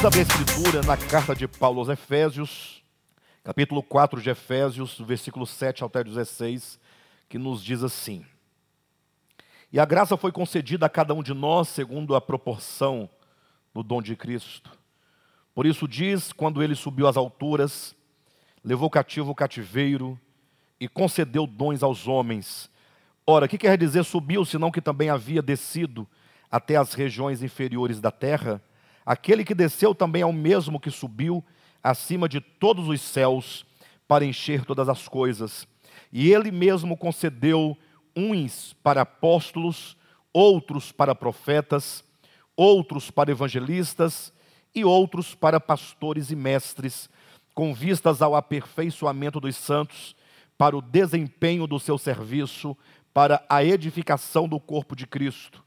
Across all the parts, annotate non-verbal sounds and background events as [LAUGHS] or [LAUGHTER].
Vamos abrir a escritura na carta de Paulo aos Efésios, capítulo 4 de Efésios, versículo 7 até 16, que nos diz assim: E a graça foi concedida a cada um de nós segundo a proporção do dom de Cristo. Por isso diz, quando ele subiu às alturas, levou cativo o cativeiro e concedeu dons aos homens. Ora, o que quer dizer subiu, senão que também havia descido até as regiões inferiores da terra? Aquele que desceu também é o mesmo que subiu acima de todos os céus para encher todas as coisas. E ele mesmo concedeu uns para apóstolos, outros para profetas, outros para evangelistas e outros para pastores e mestres, com vistas ao aperfeiçoamento dos santos, para o desempenho do seu serviço, para a edificação do corpo de Cristo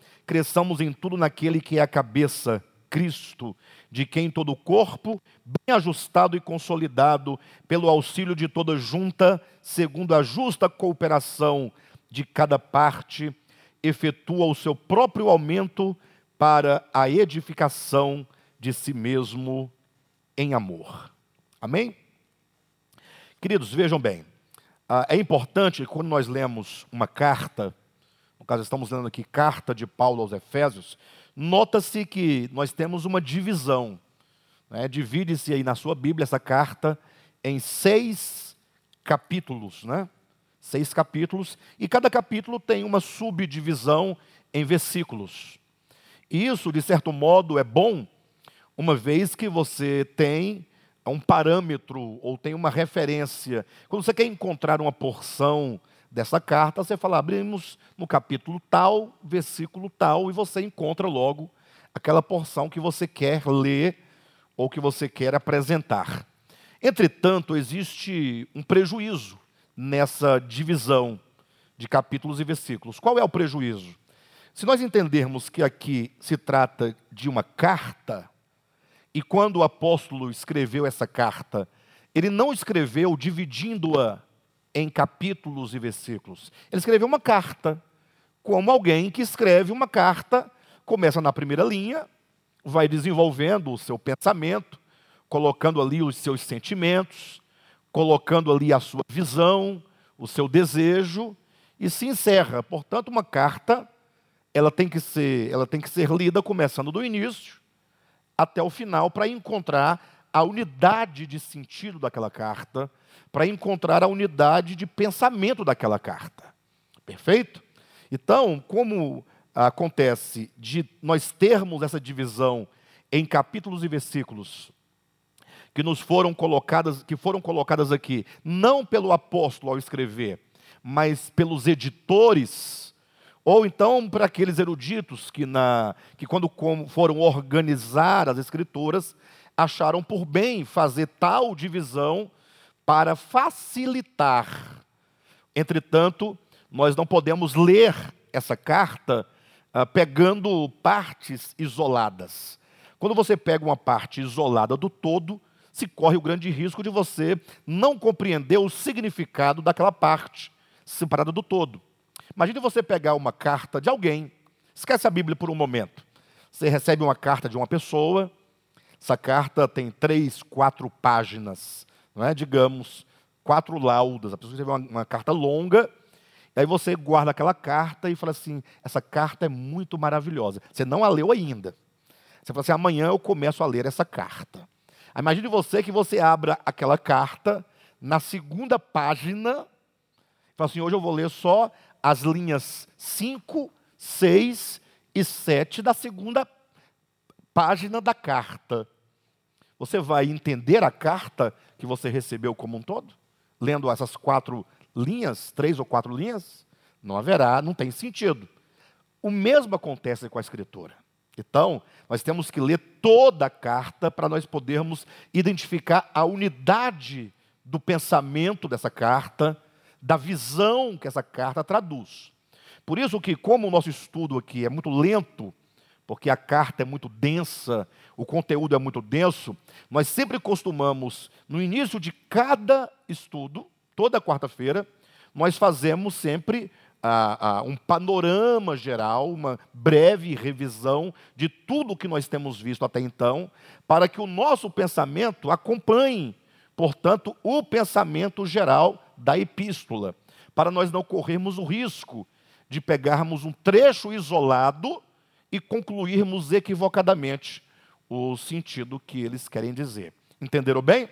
cresçamos em tudo naquele que é a cabeça, Cristo, de quem todo o corpo, bem ajustado e consolidado, pelo auxílio de toda junta, segundo a justa cooperação de cada parte, efetua o seu próprio aumento para a edificação de si mesmo em amor. Amém? Queridos, vejam bem, ah, é importante quando nós lemos uma carta, no caso estamos lendo aqui carta de Paulo aos Efésios, nota-se que nós temos uma divisão. Né? Divide-se aí na sua Bíblia essa carta em seis capítulos, né? Seis capítulos, e cada capítulo tem uma subdivisão em versículos. E isso, de certo modo, é bom, uma vez que você tem um parâmetro ou tem uma referência. Quando você quer encontrar uma porção dessa carta, você fala, abrimos no capítulo tal, versículo tal, e você encontra logo aquela porção que você quer ler ou que você quer apresentar. Entretanto, existe um prejuízo nessa divisão de capítulos e versículos. Qual é o prejuízo? Se nós entendermos que aqui se trata de uma carta, e quando o apóstolo escreveu essa carta, ele não escreveu dividindo-a em capítulos e versículos. Ele escreveu uma carta, como alguém que escreve uma carta, começa na primeira linha, vai desenvolvendo o seu pensamento, colocando ali os seus sentimentos, colocando ali a sua visão, o seu desejo e se encerra. Portanto, uma carta, ela tem que ser, ela tem que ser lida começando do início até o final para encontrar a unidade de sentido daquela carta, para encontrar a unidade de pensamento daquela carta. Perfeito? Então, como acontece de nós termos essa divisão em capítulos e versículos que nos foram colocadas, que foram colocadas aqui, não pelo apóstolo ao escrever, mas pelos editores, ou então para aqueles eruditos que, na, que quando foram organizar as escrituras, acharam por bem fazer tal divisão para facilitar. Entretanto, nós não podemos ler essa carta ah, pegando partes isoladas. Quando você pega uma parte isolada do todo, se corre o grande risco de você não compreender o significado daquela parte separada do todo. Imagine você pegar uma carta de alguém, esquece a Bíblia por um momento. Você recebe uma carta de uma pessoa, essa carta tem três, quatro páginas não é? digamos, quatro laudas. A pessoa escreveu uma, uma carta longa, e aí você guarda aquela carta e fala assim: essa carta é muito maravilhosa. Você não a leu ainda. Você fala assim: amanhã eu começo a ler essa carta. imagine você que você abra aquela carta na segunda página, e fala assim: hoje eu vou ler só as linhas 5, 6 e 7 da segunda página da carta. Você vai entender a carta que você recebeu como um todo? Lendo essas quatro linhas, três ou quatro linhas? Não haverá, não tem sentido. O mesmo acontece com a Escritura. Então, nós temos que ler toda a carta para nós podermos identificar a unidade do pensamento dessa carta, da visão que essa carta traduz. Por isso que, como o nosso estudo aqui é muito lento, porque a carta é muito densa, o conteúdo é muito denso, nós sempre costumamos, no início de cada estudo, toda quarta-feira, nós fazemos sempre ah, ah, um panorama geral, uma breve revisão de tudo que nós temos visto até então, para que o nosso pensamento acompanhe, portanto, o pensamento geral da epístola, para nós não corrermos o risco de pegarmos um trecho isolado e concluirmos equivocadamente o sentido que eles querem dizer. Entenderam bem?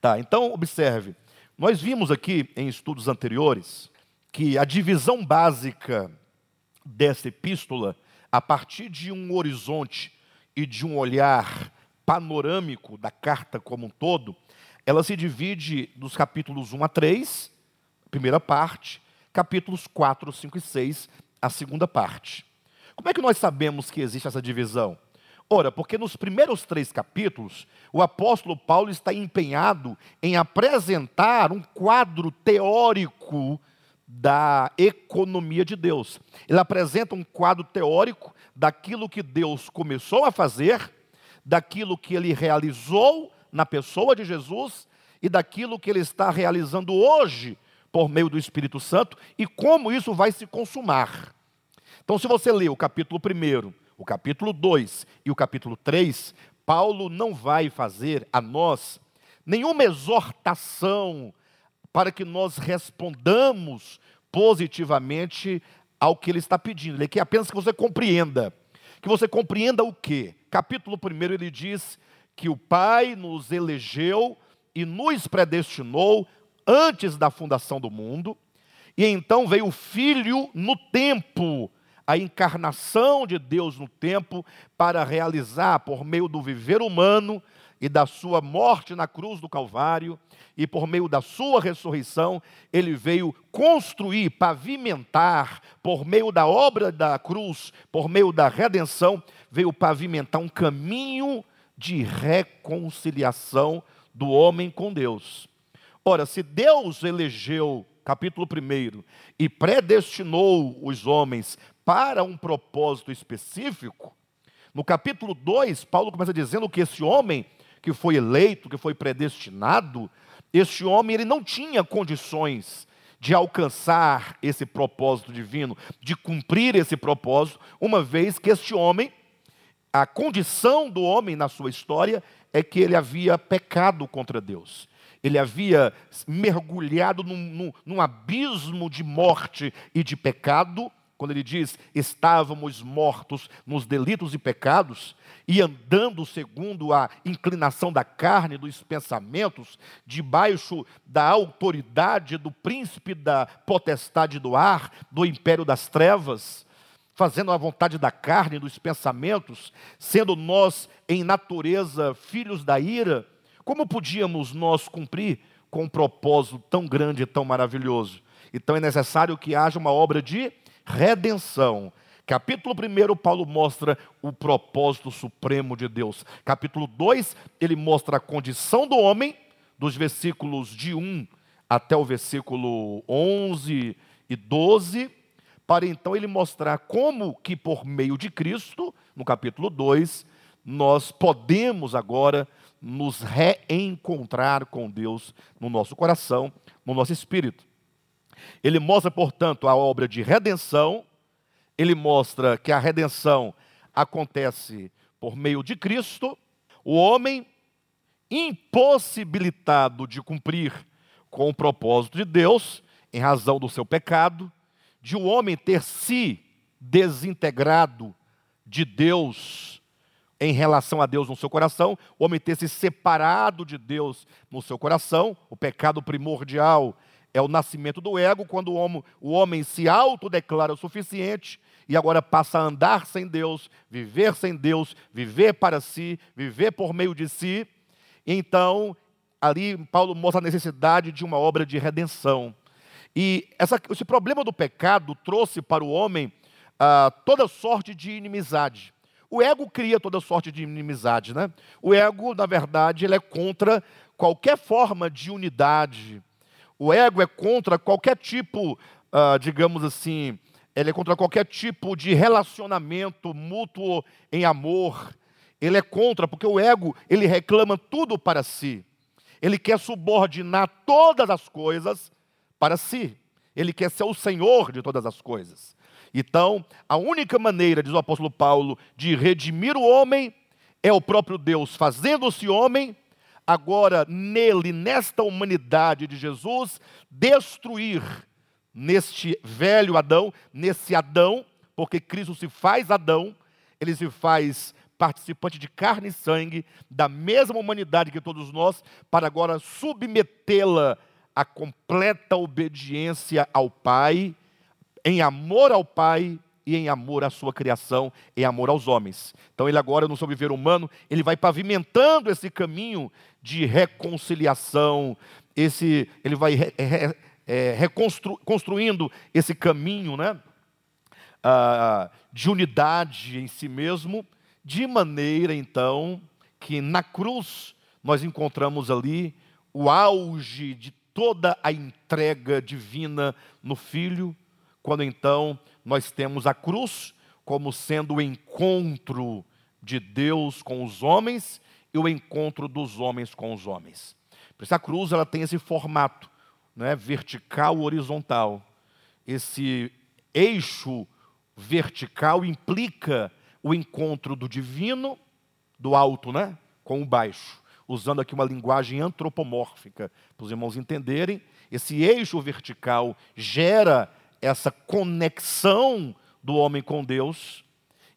Tá, então observe. Nós vimos aqui em estudos anteriores que a divisão básica dessa epístola, a partir de um horizonte e de um olhar panorâmico da carta como um todo, ela se divide dos capítulos 1 a 3, primeira parte, capítulos 4, 5 e 6, a segunda parte. Como é que nós sabemos que existe essa divisão? Ora, porque nos primeiros três capítulos, o apóstolo Paulo está empenhado em apresentar um quadro teórico da economia de Deus. Ele apresenta um quadro teórico daquilo que Deus começou a fazer, daquilo que ele realizou na pessoa de Jesus e daquilo que ele está realizando hoje por meio do Espírito Santo e como isso vai se consumar. Então, se você ler o capítulo 1, o capítulo 2 e o capítulo 3, Paulo não vai fazer a nós nenhuma exortação para que nós respondamos positivamente ao que ele está pedindo. Ele quer apenas que você compreenda. Que você compreenda o quê? Capítulo 1 ele diz que o Pai nos elegeu e nos predestinou antes da fundação do mundo, e então veio o Filho no tempo, a encarnação de Deus no tempo, para realizar, por meio do viver humano e da sua morte na cruz do Calvário, e por meio da sua ressurreição, ele veio construir, pavimentar, por meio da obra da cruz, por meio da redenção, veio pavimentar um caminho de reconciliação do homem com Deus. Ora, se Deus elegeu, capítulo 1, e predestinou os homens para um propósito específico, no capítulo 2, Paulo começa dizendo que esse homem que foi eleito, que foi predestinado, este homem ele não tinha condições de alcançar esse propósito divino, de cumprir esse propósito, uma vez que este homem, a condição do homem na sua história é que ele havia pecado contra Deus. Ele havia mergulhado num, num, num abismo de morte e de pecado, quando ele diz estávamos mortos nos delitos e pecados, e andando segundo a inclinação da carne, dos pensamentos, debaixo da autoridade do príncipe da potestade do ar, do império das trevas, fazendo a vontade da carne, dos pensamentos, sendo nós em natureza filhos da ira, como podíamos nós cumprir com um propósito tão grande e tão maravilhoso? Então é necessário que haja uma obra de redenção. Capítulo 1, Paulo mostra o propósito supremo de Deus. Capítulo 2, ele mostra a condição do homem, dos versículos de 1 até o versículo 11 e 12, para então ele mostrar como que por meio de Cristo, no capítulo 2, nós podemos agora nos reencontrar com Deus no nosso coração, no nosso espírito. Ele mostra, portanto, a obra de redenção, ele mostra que a redenção acontece por meio de Cristo, o homem impossibilitado de cumprir com o propósito de Deus, em razão do seu pecado, de o um homem ter se desintegrado de Deus em relação a Deus no seu coração, o homem ter se separado de Deus no seu coração, o pecado primordial é o nascimento do ego, quando o homem, o homem se autodeclara o suficiente e agora passa a andar sem Deus, viver sem Deus, viver para si, viver por meio de si. Então, ali Paulo mostra a necessidade de uma obra de redenção. E essa, esse problema do pecado trouxe para o homem ah, toda sorte de inimizade. O ego cria toda sorte de inimizade, né? O ego, na verdade, ele é contra qualquer forma de unidade. O ego é contra qualquer tipo, uh, digamos assim, ele é contra qualquer tipo de relacionamento mútuo em amor. Ele é contra, porque o ego, ele reclama tudo para si. Ele quer subordinar todas as coisas para si. Ele quer ser o senhor de todas as coisas. Então, a única maneira, diz o apóstolo Paulo, de redimir o homem é o próprio Deus fazendo-se homem, agora nele, nesta humanidade de Jesus, destruir neste velho Adão, nesse Adão, porque Cristo se faz Adão, ele se faz participante de carne e sangue, da mesma humanidade que todos nós, para agora submetê-la à completa obediência ao Pai em amor ao Pai e em amor à sua criação, em amor aos homens. Então ele agora no sobreviver humano, ele vai pavimentando esse caminho de reconciliação, esse, ele vai re, re, é, reconstruindo esse caminho, né? Ah, de unidade em si mesmo, de maneira então que na cruz nós encontramos ali o auge de toda a entrega divina no Filho, quando então nós temos a cruz como sendo o encontro de Deus com os homens e o encontro dos homens com os homens. Por isso a cruz ela tem esse formato, né, vertical horizontal. Esse eixo vertical implica o encontro do divino, do alto, né, com o baixo. Usando aqui uma linguagem antropomórfica, para os irmãos entenderem, esse eixo vertical gera essa conexão do homem com Deus,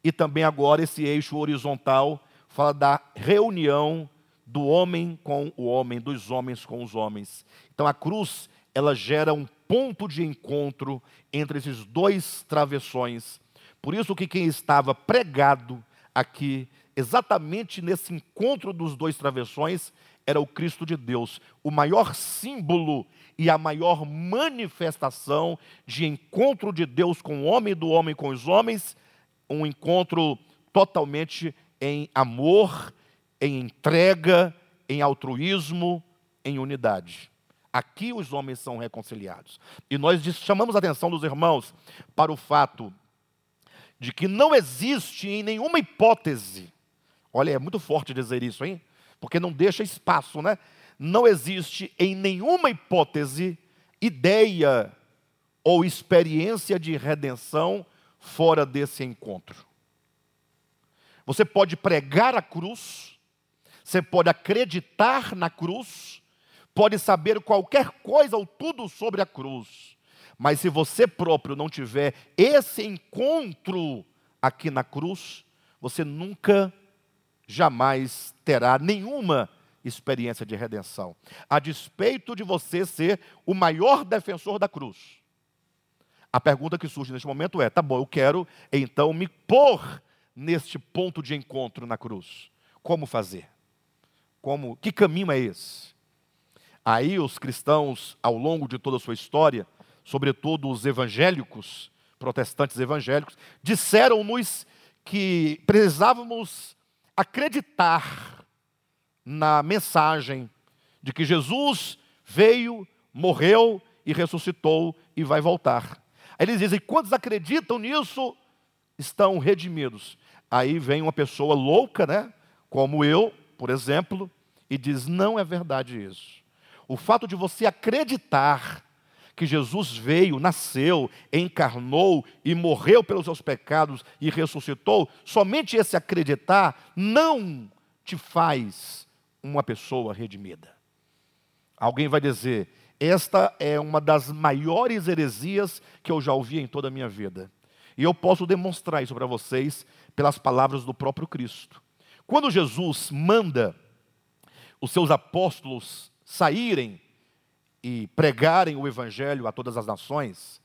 e também agora esse eixo horizontal fala da reunião do homem com o homem, dos homens com os homens. Então a cruz, ela gera um ponto de encontro entre esses dois travessões. Por isso que quem estava pregado aqui, exatamente nesse encontro dos dois travessões, era o Cristo de Deus, o maior símbolo e a maior manifestação de encontro de Deus com o homem e do homem com os homens, um encontro totalmente em amor, em entrega, em altruísmo, em unidade. Aqui os homens são reconciliados. E nós chamamos a atenção dos irmãos para o fato de que não existe em nenhuma hipótese, olha, é muito forte dizer isso, hein? Porque não deixa espaço, né? Não existe em nenhuma hipótese ideia ou experiência de redenção fora desse encontro. Você pode pregar a cruz, você pode acreditar na cruz, pode saber qualquer coisa ou tudo sobre a cruz, mas se você próprio não tiver esse encontro aqui na cruz, você nunca, jamais terá nenhuma experiência de redenção, a despeito de você ser o maior defensor da cruz. A pergunta que surge neste momento é: tá bom, eu quero então me pôr neste ponto de encontro na cruz. Como fazer? Como, que caminho é esse? Aí os cristãos, ao longo de toda a sua história, sobretudo os evangélicos, protestantes evangélicos, disseram-nos que precisávamos acreditar na mensagem de que Jesus veio, morreu e ressuscitou e vai voltar. Aí eles dizem: quantos acreditam nisso estão redimidos? Aí vem uma pessoa louca, né? Como eu, por exemplo, e diz: não é verdade isso. O fato de você acreditar que Jesus veio, nasceu, encarnou e morreu pelos seus pecados e ressuscitou, somente esse acreditar não te faz uma pessoa redimida. Alguém vai dizer: esta é uma das maiores heresias que eu já ouvi em toda a minha vida. E eu posso demonstrar isso para vocês pelas palavras do próprio Cristo. Quando Jesus manda os seus apóstolos saírem e pregarem o evangelho a todas as nações,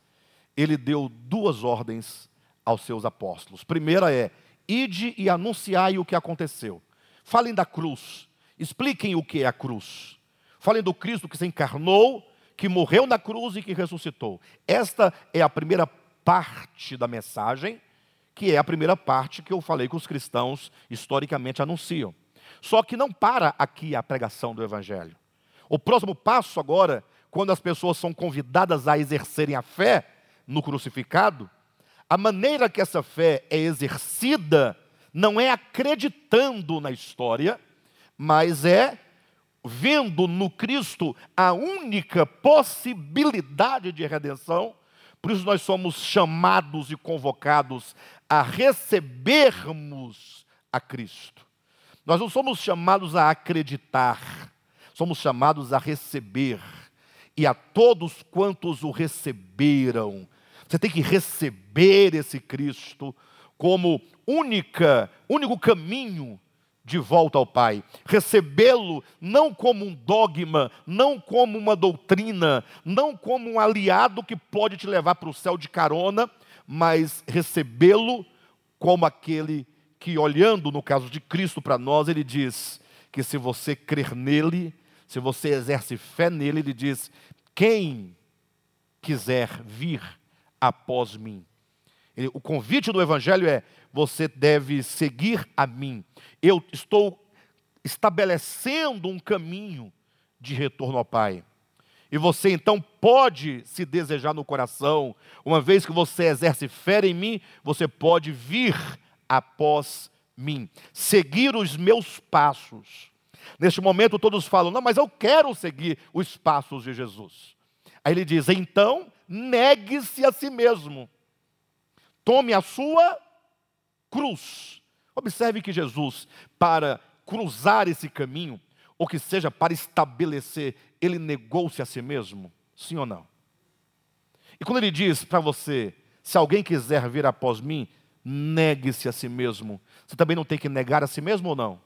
ele deu duas ordens aos seus apóstolos. Primeira é: ide e anunciai o que aconteceu. Falem da cruz, Expliquem o que é a cruz. Falem do Cristo que se encarnou, que morreu na cruz e que ressuscitou. Esta é a primeira parte da mensagem que é a primeira parte que eu falei que os cristãos historicamente anunciam. Só que não para aqui a pregação do Evangelho. O próximo passo agora, quando as pessoas são convidadas a exercerem a fé no crucificado, a maneira que essa fé é exercida não é acreditando na história, mas é vendo no Cristo a única possibilidade de redenção. Por isso nós somos chamados e convocados a recebermos a Cristo. Nós não somos chamados a acreditar, somos chamados a receber. E a todos quantos o receberam, você tem que receber esse Cristo como única, único caminho de volta ao Pai. Recebê-lo não como um dogma, não como uma doutrina, não como um aliado que pode te levar para o céu de carona, mas recebê-lo como aquele que, olhando no caso de Cristo para nós, ele diz que se você crer nele, se você exerce fé nele, ele diz: quem quiser vir após mim. O convite do Evangelho é: você deve seguir a mim. Eu estou estabelecendo um caminho de retorno ao Pai. E você então pode se desejar no coração, uma vez que você exerce fé em mim, você pode vir após mim, seguir os meus passos. Neste momento todos falam: "Não, mas eu quero seguir os passos de Jesus". Aí ele diz: "Então, negue-se a si mesmo. Tome a sua cruz. Observe que Jesus, para cruzar esse caminho, ou que seja, para estabelecer, ele negou-se a si mesmo? Sim ou não? E quando ele diz para você, se alguém quiser vir após mim, negue-se a si mesmo. Você também não tem que negar a si mesmo ou não?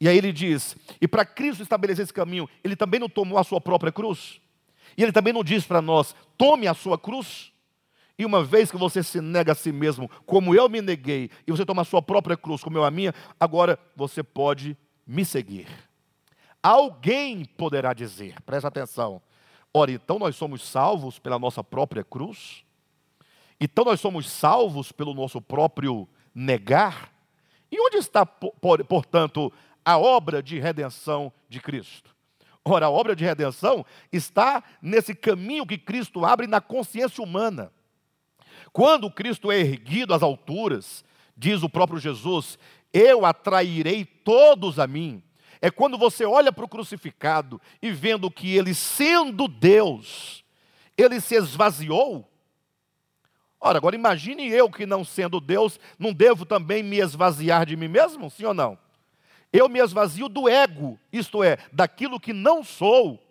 E aí ele diz: e para Cristo estabelecer esse caminho, ele também não tomou a sua própria cruz? E ele também não diz para nós: tome a sua cruz? E uma vez que você se nega a si mesmo, como eu me neguei, e você toma a sua própria cruz, como eu a minha, agora você pode me seguir. Alguém poderá dizer, presta atenção, ora, então nós somos salvos pela nossa própria cruz? Então nós somos salvos pelo nosso próprio negar? E onde está, portanto, a obra de redenção de Cristo? Ora, a obra de redenção está nesse caminho que Cristo abre na consciência humana. Quando Cristo é erguido às alturas, diz o próprio Jesus, eu atrairei todos a mim. É quando você olha para o crucificado e vendo que ele, sendo Deus, ele se esvaziou. Ora, agora imagine eu que não sendo Deus, não devo também me esvaziar de mim mesmo, sim ou não? Eu me esvazio do ego, isto é, daquilo que não sou.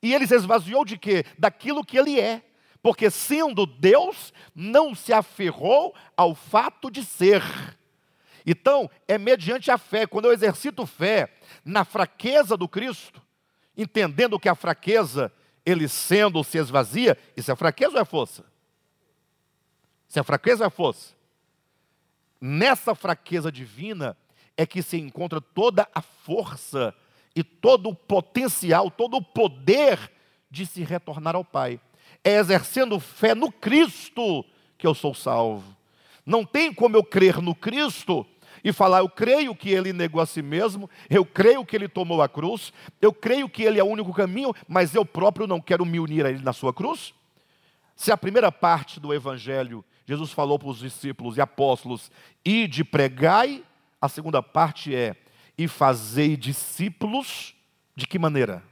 E ele se esvaziou de quê? Daquilo que ele é porque sendo Deus, não se aferrou ao fato de ser. Então, é mediante a fé, quando eu exercito fé na fraqueza do Cristo, entendendo que a fraqueza, ele sendo se esvazia, isso é fraqueza ou é força? Se é fraqueza ou é força? Nessa fraqueza divina é que se encontra toda a força e todo o potencial, todo o poder de se retornar ao Pai é exercendo fé no Cristo que eu sou salvo. Não tem como eu crer no Cristo e falar, eu creio que ele negou a si mesmo, eu creio que ele tomou a cruz, eu creio que ele é o único caminho, mas eu próprio não quero me unir a ele na sua cruz? Se a primeira parte do evangelho, Jesus falou para os discípulos e apóstolos, e de pregai, a segunda parte é, e fazei discípulos, de que maneira?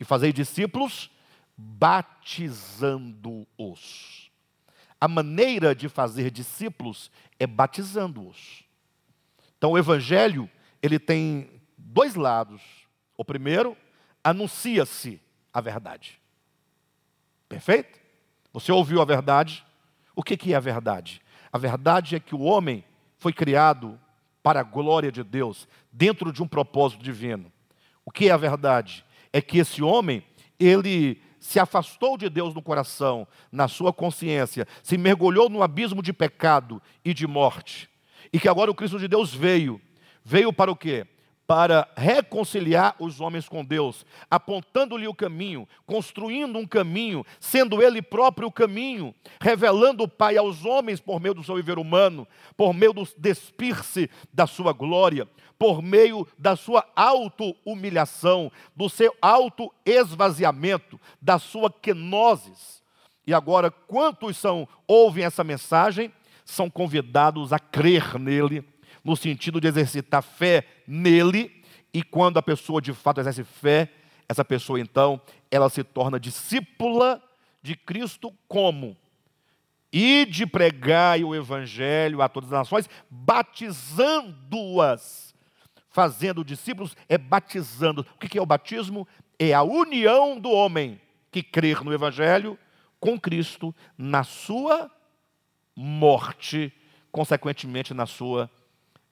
E fazei discípulos batizando-os. A maneira de fazer discípulos é batizando-os. Então o evangelho, ele tem dois lados. O primeiro, anuncia-se a verdade. Perfeito? Você ouviu a verdade? O que, é a verdade? A verdade é que o homem foi criado para a glória de Deus, dentro de um propósito divino. O que é a verdade? É que esse homem, ele se afastou de Deus no coração, na sua consciência, se mergulhou no abismo de pecado e de morte, e que agora o Cristo de Deus veio, veio para o quê? Para reconciliar os homens com Deus, apontando-lhe o caminho, construindo um caminho, sendo ele próprio o caminho, revelando o Pai aos homens por meio do seu viver humano, por meio do despir-se da sua glória, por meio da sua auto-humilhação, do seu auto-esvaziamento, da sua kenosis. E agora, quantos são ouvem essa mensagem, são convidados a crer nele no sentido de exercitar fé nele, e quando a pessoa de fato exerce fé, essa pessoa então, ela se torna discípula de Cristo como? E de pregar o evangelho a todas as nações, batizando-as. Fazendo discípulos é batizando. O que é o batismo? É a união do homem que crer no evangelho com Cristo na sua morte, consequentemente na sua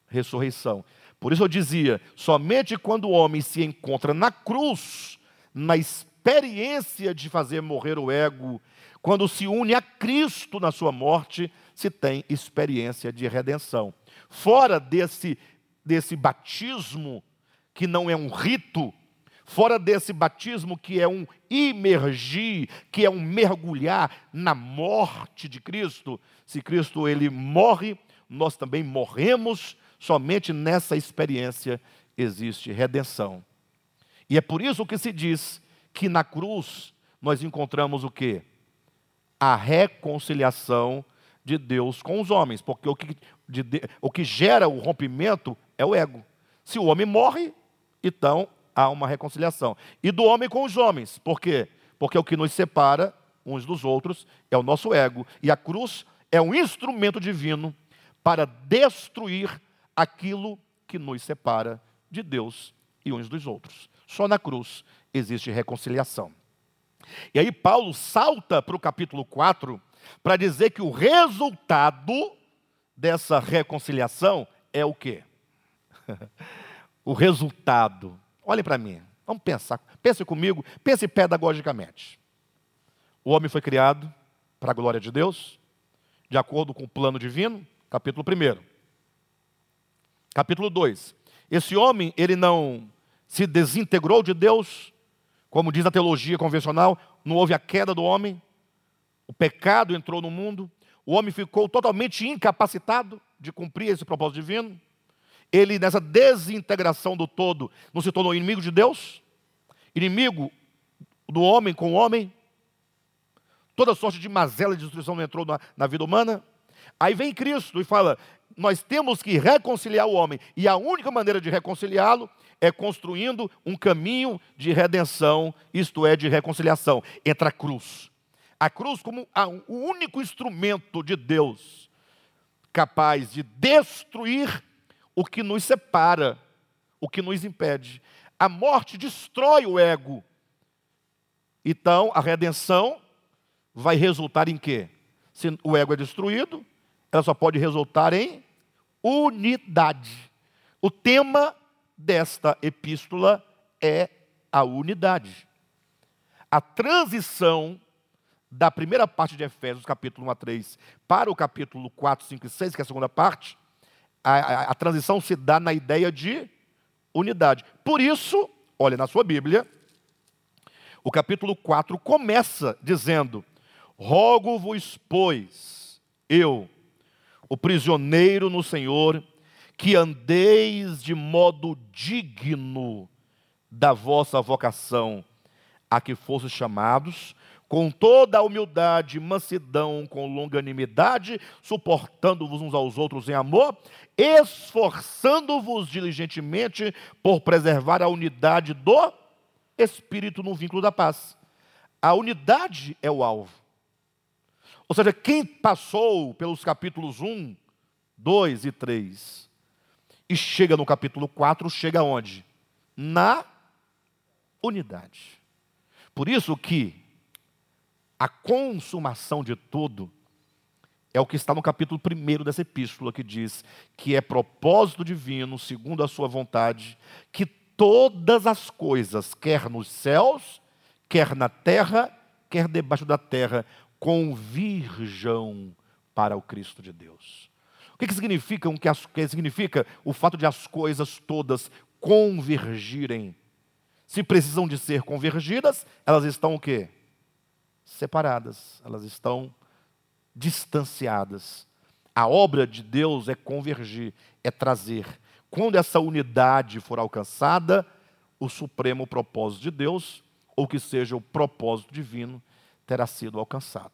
ressurreição. Por isso eu dizia: somente quando o homem se encontra na cruz, na experiência de fazer morrer o ego, quando se une a Cristo na sua morte, se tem experiência de redenção. Fora desse, desse batismo, que não é um rito, fora desse batismo que é um imergir, que é um mergulhar na morte de Cristo, se Cristo ele morre, nós também morremos Somente nessa experiência existe redenção. E é por isso que se diz que na cruz nós encontramos o que? A reconciliação de Deus com os homens, porque o que, de, o que gera o rompimento é o ego. Se o homem morre, então há uma reconciliação. E do homem com os homens, por quê? Porque o que nos separa uns dos outros é o nosso ego. E a cruz é um instrumento divino para destruir aquilo que nos separa de Deus e uns dos outros. Só na cruz existe reconciliação. E aí Paulo salta para o capítulo 4 para dizer que o resultado dessa reconciliação é o quê? [LAUGHS] o resultado. Olhem para mim, vamos pensar. Pense comigo, pense pedagogicamente. O homem foi criado para a glória de Deus, de acordo com o plano divino, capítulo 1. Capítulo 2. Esse homem, ele não se desintegrou de Deus, como diz a teologia convencional, não houve a queda do homem, o pecado entrou no mundo, o homem ficou totalmente incapacitado de cumprir esse propósito divino. Ele, nessa desintegração do todo, não se tornou inimigo de Deus, inimigo do homem com o homem. Toda sorte de mazela e destruição entrou na, na vida humana. Aí vem Cristo e fala: nós temos que reconciliar o homem, e a única maneira de reconciliá-lo é construindo um caminho de redenção, isto é, de reconciliação entre a cruz. A cruz, como o único instrumento de Deus capaz de destruir o que nos separa, o que nos impede. A morte destrói o ego. Então, a redenção vai resultar em quê? Se o ego é destruído, ela só pode resultar em unidade. O tema desta epístola é a unidade. A transição da primeira parte de Efésios, capítulo 1 a 3, para o capítulo 4, 5 e 6, que é a segunda parte, a, a, a transição se dá na ideia de unidade. Por isso, olha na sua Bíblia, o capítulo 4 começa dizendo: Rogo-vos, pois, eu, o prisioneiro no Senhor, que andeis de modo digno da vossa vocação, a que fostes chamados, com toda a humildade, mansidão, com longanimidade, suportando-vos uns aos outros em amor, esforçando-vos diligentemente por preservar a unidade do Espírito no vínculo da paz. A unidade é o alvo. Ou seja, quem passou pelos capítulos 1, 2 e 3 e chega no capítulo 4, chega onde? Na unidade. Por isso que a consumação de tudo é o que está no capítulo 1 dessa epístola, que diz que é propósito divino, segundo a sua vontade, que todas as coisas, quer nos céus, quer na terra, quer debaixo da terra, convirjam para o Cristo de Deus. O que, que significa, o que significa o fato de as coisas todas convergirem. Se precisam de ser convergidas, elas estão o quê? Separadas, elas estão distanciadas. A obra de Deus é convergir, é trazer. Quando essa unidade for alcançada, o supremo propósito de Deus, ou que seja o propósito divino, terá sido alcançado.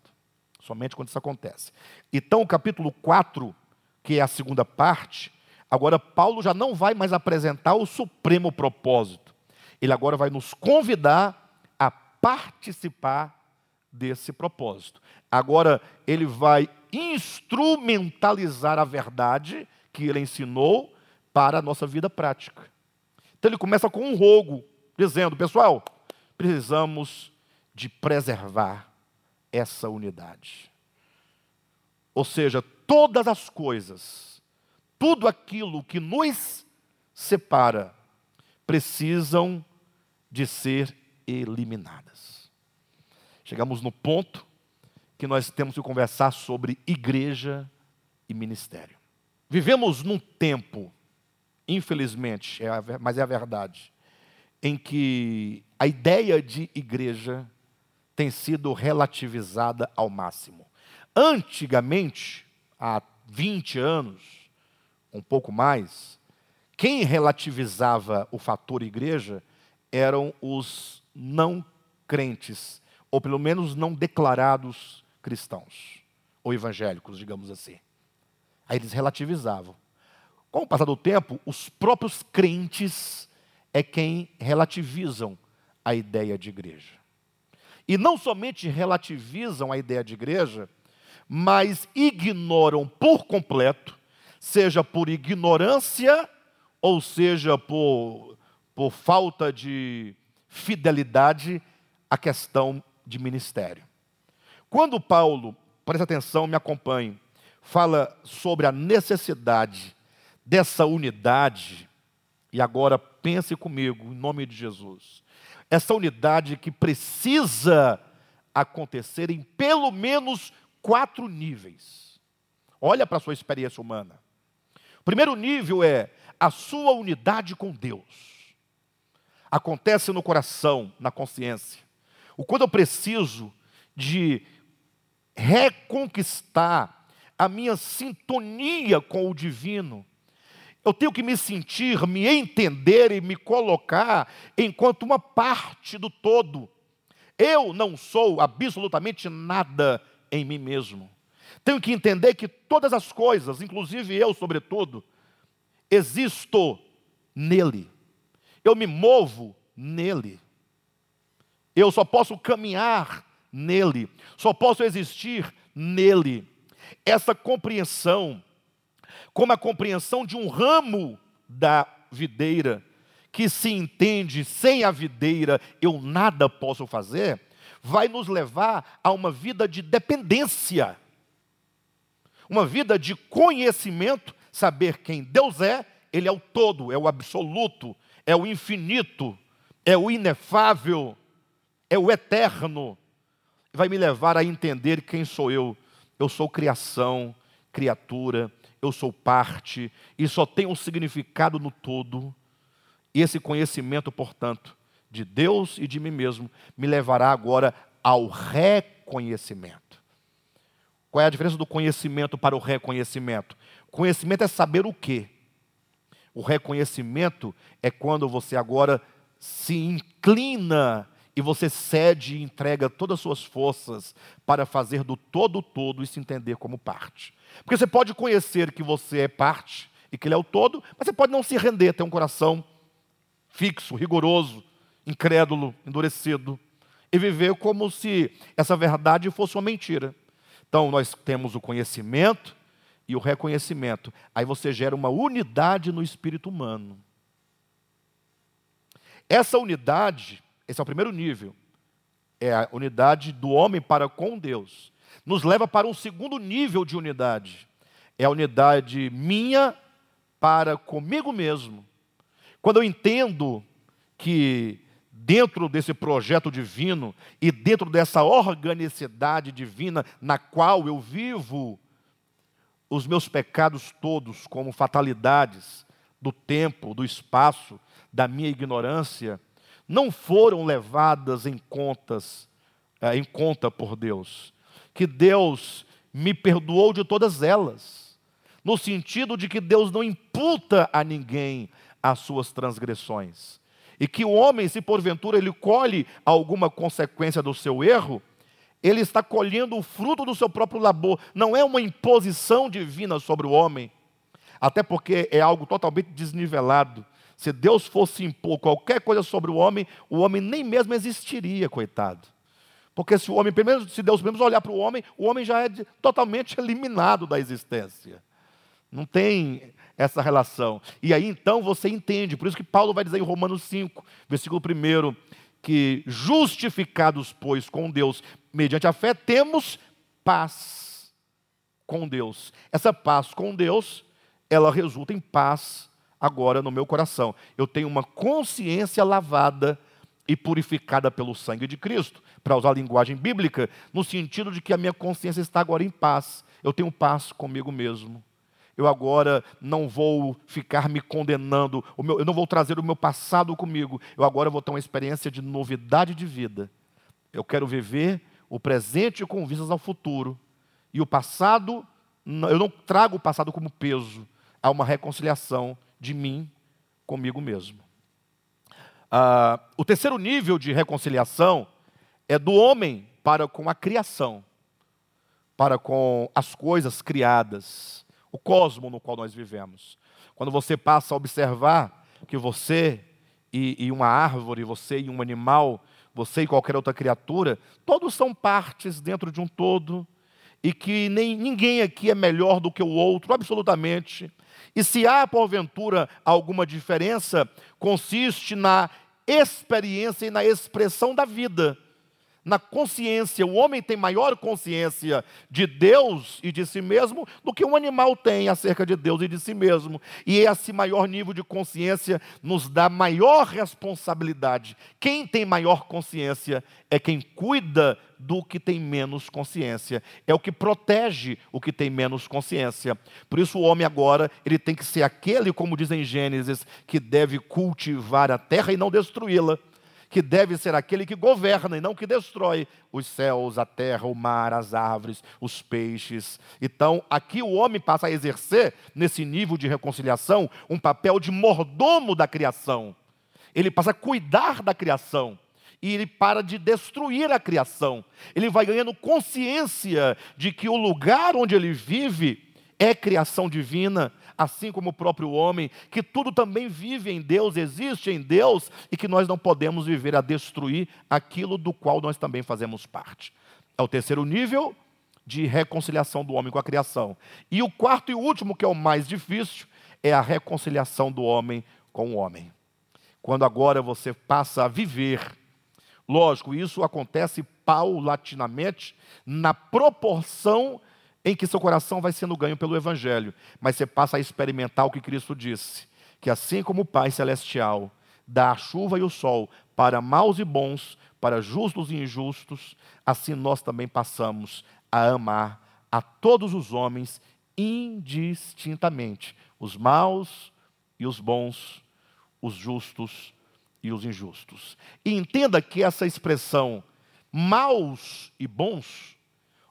Somente quando isso acontece. Então, o capítulo 4, que é a segunda parte, agora Paulo já não vai mais apresentar o supremo propósito. Ele agora vai nos convidar a participar desse propósito. Agora ele vai instrumentalizar a verdade que ele ensinou para a nossa vida prática. Então ele começa com um rogo, dizendo: pessoal, precisamos de preservar essa unidade. Ou seja, todas as coisas, tudo aquilo que nos separa, precisam de ser eliminadas. Chegamos no ponto que nós temos que conversar sobre igreja e ministério. Vivemos num tempo, infelizmente, é a, mas é a verdade, em que a ideia de igreja tem sido relativizada ao máximo. Antigamente, há 20 anos, um pouco mais, quem relativizava o fator igreja eram os não crentes, ou pelo menos não declarados cristãos, ou evangélicos, digamos assim. Aí eles relativizavam. Com o passar do tempo, os próprios crentes é quem relativizam a ideia de igreja. E não somente relativizam a ideia de igreja, mas ignoram por completo, seja por ignorância ou seja por, por falta de fidelidade, a questão de ministério. Quando Paulo, presta atenção, me acompanhe, fala sobre a necessidade dessa unidade, e agora pense comigo, em nome de Jesus essa unidade que precisa acontecer em pelo menos quatro níveis. Olha para a sua experiência humana. O primeiro nível é a sua unidade com Deus. Acontece no coração, na consciência. O quando eu preciso de reconquistar a minha sintonia com o divino, eu tenho que me sentir, me entender e me colocar enquanto uma parte do todo. Eu não sou absolutamente nada em mim mesmo. Tenho que entender que todas as coisas, inclusive eu, sobretudo, existo nele. Eu me movo nele. Eu só posso caminhar nele. Só posso existir nele. Essa compreensão como a compreensão de um ramo da videira, que se entende sem a videira eu nada posso fazer, vai nos levar a uma vida de dependência, uma vida de conhecimento, saber quem Deus é, Ele é o todo, é o absoluto, é o infinito, é o inefável, é o eterno. Vai me levar a entender quem sou eu. Eu sou criação, criatura, eu sou parte, e só tem um significado no todo. E esse conhecimento, portanto, de Deus e de mim mesmo, me levará agora ao reconhecimento. Qual é a diferença do conhecimento para o reconhecimento? Conhecimento é saber o quê? O reconhecimento é quando você agora se inclina e você cede e entrega todas as suas forças para fazer do todo todo e se entender como parte. Porque você pode conhecer que você é parte e que ele é o todo, mas você pode não se render, ter um coração fixo, rigoroso, incrédulo, endurecido, e viver como se essa verdade fosse uma mentira. Então, nós temos o conhecimento e o reconhecimento. Aí você gera uma unidade no espírito humano. Essa unidade, esse é o primeiro nível, é a unidade do homem para com Deus nos leva para um segundo nível de unidade. É a unidade minha para comigo mesmo. Quando eu entendo que dentro desse projeto divino e dentro dessa organicidade divina na qual eu vivo, os meus pecados todos, como fatalidades do tempo, do espaço, da minha ignorância, não foram levadas em contas, é, em conta por Deus. Que Deus me perdoou de todas elas, no sentido de que Deus não imputa a ninguém as suas transgressões. E que o homem, se porventura ele colhe alguma consequência do seu erro, ele está colhendo o fruto do seu próprio labor, não é uma imposição divina sobre o homem, até porque é algo totalmente desnivelado. Se Deus fosse impor qualquer coisa sobre o homem, o homem nem mesmo existiria, coitado. Porque se o homem, primeiro, se Deus mesmo olhar para o homem, o homem já é totalmente [LAUGHS] eliminado da existência. Não tem essa relação. E aí então você entende, por isso que Paulo vai dizer em Romanos 5, versículo 1, que justificados, pois, com Deus, mediante a fé, temos paz com Deus. Essa paz com Deus, ela resulta em paz agora no meu coração. Eu tenho uma consciência lavada e purificada pelo sangue de Cristo, para usar a linguagem bíblica, no sentido de que a minha consciência está agora em paz. Eu tenho paz comigo mesmo. Eu agora não vou ficar me condenando, eu não vou trazer o meu passado comigo. Eu agora vou ter uma experiência de novidade de vida. Eu quero viver o presente com vistas ao futuro. E o passado, eu não trago o passado como peso. Há uma reconciliação de mim comigo mesmo. Ah, o terceiro nível de reconciliação é do homem para com a criação, para com as coisas criadas, o cosmo no qual nós vivemos. Quando você passa a observar que você e, e uma árvore, você e um animal, você e qualquer outra criatura, todos são partes dentro de um todo, e que nem, ninguém aqui é melhor do que o outro, absolutamente. E se há, porventura, alguma diferença, consiste na experiência e na expressão da vida na consciência. O homem tem maior consciência de Deus e de si mesmo do que um animal tem acerca de Deus e de si mesmo. E esse maior nível de consciência nos dá maior responsabilidade. Quem tem maior consciência é quem cuida do que tem menos consciência. É o que protege o que tem menos consciência. Por isso o homem agora, ele tem que ser aquele, como diz em Gênesis, que deve cultivar a terra e não destruí-la que deve ser aquele que governa e não que destrói os céus, a terra, o mar, as árvores, os peixes. Então, aqui o homem passa a exercer, nesse nível de reconciliação, um papel de mordomo da criação. Ele passa a cuidar da criação e ele para de destruir a criação. Ele vai ganhando consciência de que o lugar onde ele vive é criação divina assim como o próprio homem, que tudo também vive em Deus, existe em Deus, e que nós não podemos viver a destruir aquilo do qual nós também fazemos parte. É o terceiro nível de reconciliação do homem com a criação. E o quarto e último, que é o mais difícil, é a reconciliação do homem com o homem. Quando agora você passa a viver, lógico, isso acontece paulatinamente, na proporção em que seu coração vai sendo ganho pelo Evangelho, mas você passa a experimentar o que Cristo disse: que assim como o Pai Celestial dá a chuva e o sol para maus e bons, para justos e injustos, assim nós também passamos a amar a todos os homens indistintamente, os maus e os bons, os justos e os injustos. E entenda que essa expressão maus e bons,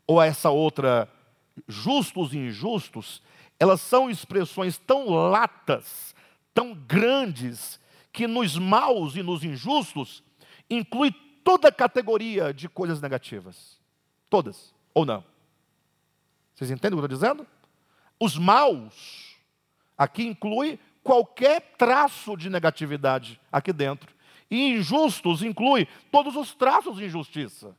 ou essa outra justos e injustos, elas são expressões tão latas, tão grandes, que nos maus e nos injustos inclui toda categoria de coisas negativas. Todas, ou não? Vocês entendem o que eu estou dizendo? Os maus, aqui inclui qualquer traço de negatividade aqui dentro. E injustos inclui todos os traços de injustiça.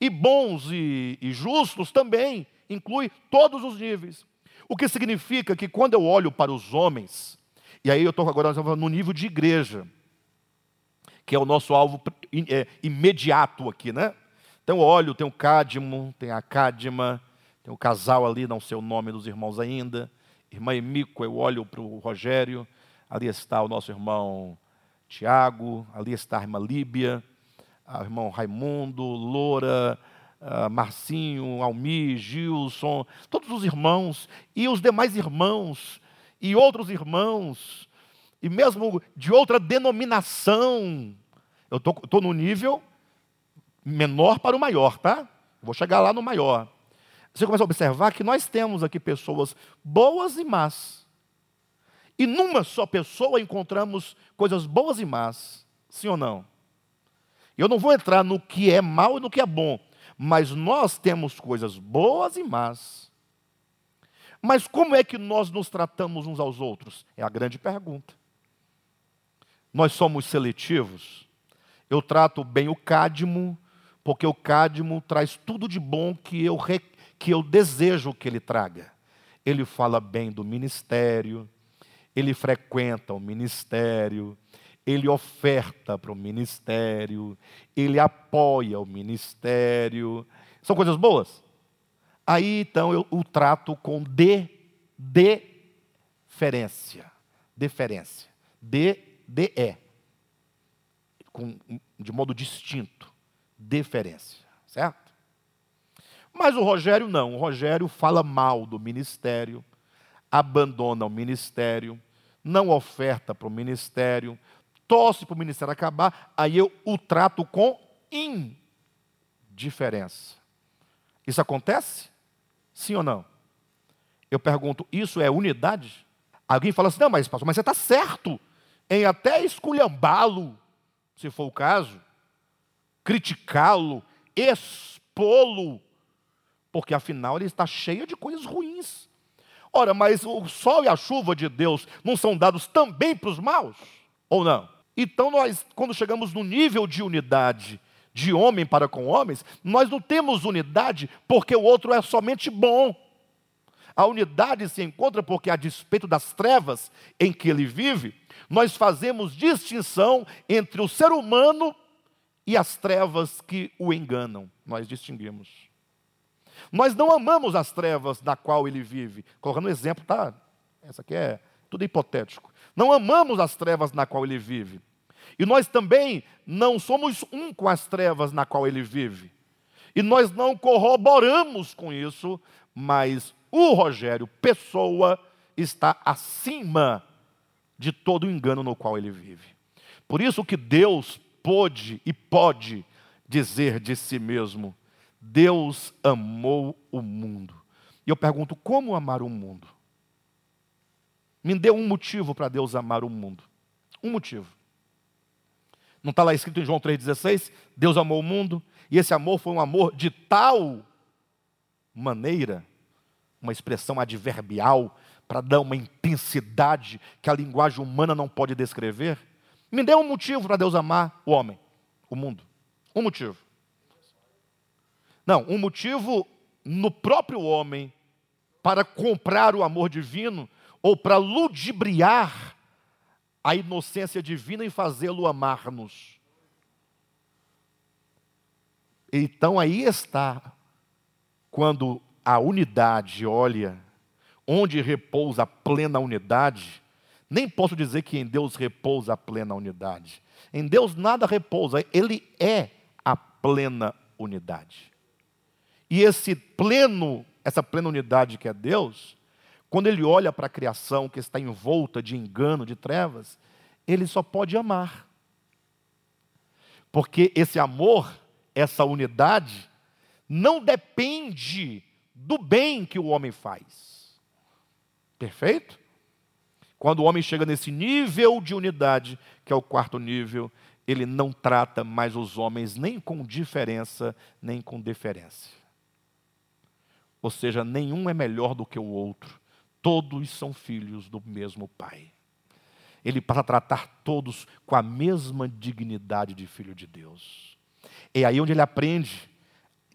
E bons e, e justos também inclui todos os níveis. O que significa que quando eu olho para os homens, e aí eu estou agora no nível de igreja, que é o nosso alvo é, imediato aqui, né? Então olho, tem o Cádimo, tem a Cádima, tem o casal ali, não sei o nome dos irmãos ainda, irmã Emico, eu olho para o Rogério, ali está o nosso irmão Tiago, ali está a irmã Líbia, o irmão Raimundo, Loura, uh, Marcinho, Almi, Gilson, todos os irmãos e os demais irmãos e outros irmãos. e mesmo de outra denominação. Eu estou no nível menor para o maior, tá? Vou chegar lá no maior. Você começa a observar que nós temos aqui pessoas boas e más. E numa só pessoa encontramos coisas boas e más. Sim ou não? Eu não vou entrar no que é mal e no que é bom, mas nós temos coisas boas e más. Mas como é que nós nos tratamos uns aos outros? É a grande pergunta. Nós somos seletivos. Eu trato bem o cádmio, porque o cádmio traz tudo de bom que eu, que eu desejo que ele traga. Ele fala bem do ministério, ele frequenta o ministério, ele oferta para o ministério, ele apoia o ministério. São coisas boas? Aí então eu o trato com de, deferência. Deferência. De, de, é. Com, de modo distinto. Deferência. Certo? Mas o Rogério não. O Rogério fala mal do ministério, abandona o ministério, não oferta para o ministério, torce para o ministério acabar, aí eu o trato com indiferença. Isso acontece? Sim ou não? Eu pergunto, isso é unidade? Alguém fala assim, não, mas pastor, mas você está certo em até esculhambá-lo, se for o caso, criticá-lo, expô-lo, porque afinal ele está cheio de coisas ruins. Ora, mas o sol e a chuva de Deus não são dados também para os maus? Ou não? Então, nós, quando chegamos no nível de unidade de homem para com homens, nós não temos unidade porque o outro é somente bom. A unidade se encontra porque, a despeito das trevas em que ele vive, nós fazemos distinção entre o ser humano e as trevas que o enganam. Nós distinguimos. Nós não amamos as trevas na qual ele vive. Colocando um exemplo, tá? Essa aqui é tudo hipotético. Não amamos as trevas na qual ele vive. E nós também não somos um com as trevas na qual ele vive. E nós não corroboramos com isso, mas o Rogério, pessoa, está acima de todo o engano no qual ele vive. Por isso que Deus pôde e pode dizer de si mesmo: Deus amou o mundo. E eu pergunto: como amar o mundo? Me dê um motivo para Deus amar o mundo. Um motivo. Não está lá escrito em João 3,16? Deus amou o mundo, e esse amor foi um amor de tal maneira, uma expressão adverbial, para dar uma intensidade que a linguagem humana não pode descrever. Me dê um motivo para Deus amar o homem, o mundo. Um motivo. Não, um motivo no próprio homem para comprar o amor divino ou para ludibriar a inocência divina e fazê-lo amar-nos. Então aí está, quando a unidade olha, onde repousa a plena unidade, nem posso dizer que em Deus repousa a plena unidade. Em Deus nada repousa, Ele é a plena unidade. E esse pleno, essa plena unidade que é Deus, quando ele olha para a criação que está envolta de engano, de trevas, ele só pode amar. Porque esse amor, essa unidade, não depende do bem que o homem faz. Perfeito? Quando o homem chega nesse nível de unidade, que é o quarto nível, ele não trata mais os homens nem com diferença, nem com deferência. Ou seja, nenhum é melhor do que o outro todos são filhos do mesmo Pai. Ele passa a tratar todos com a mesma dignidade de filho de Deus. É aí onde ele aprende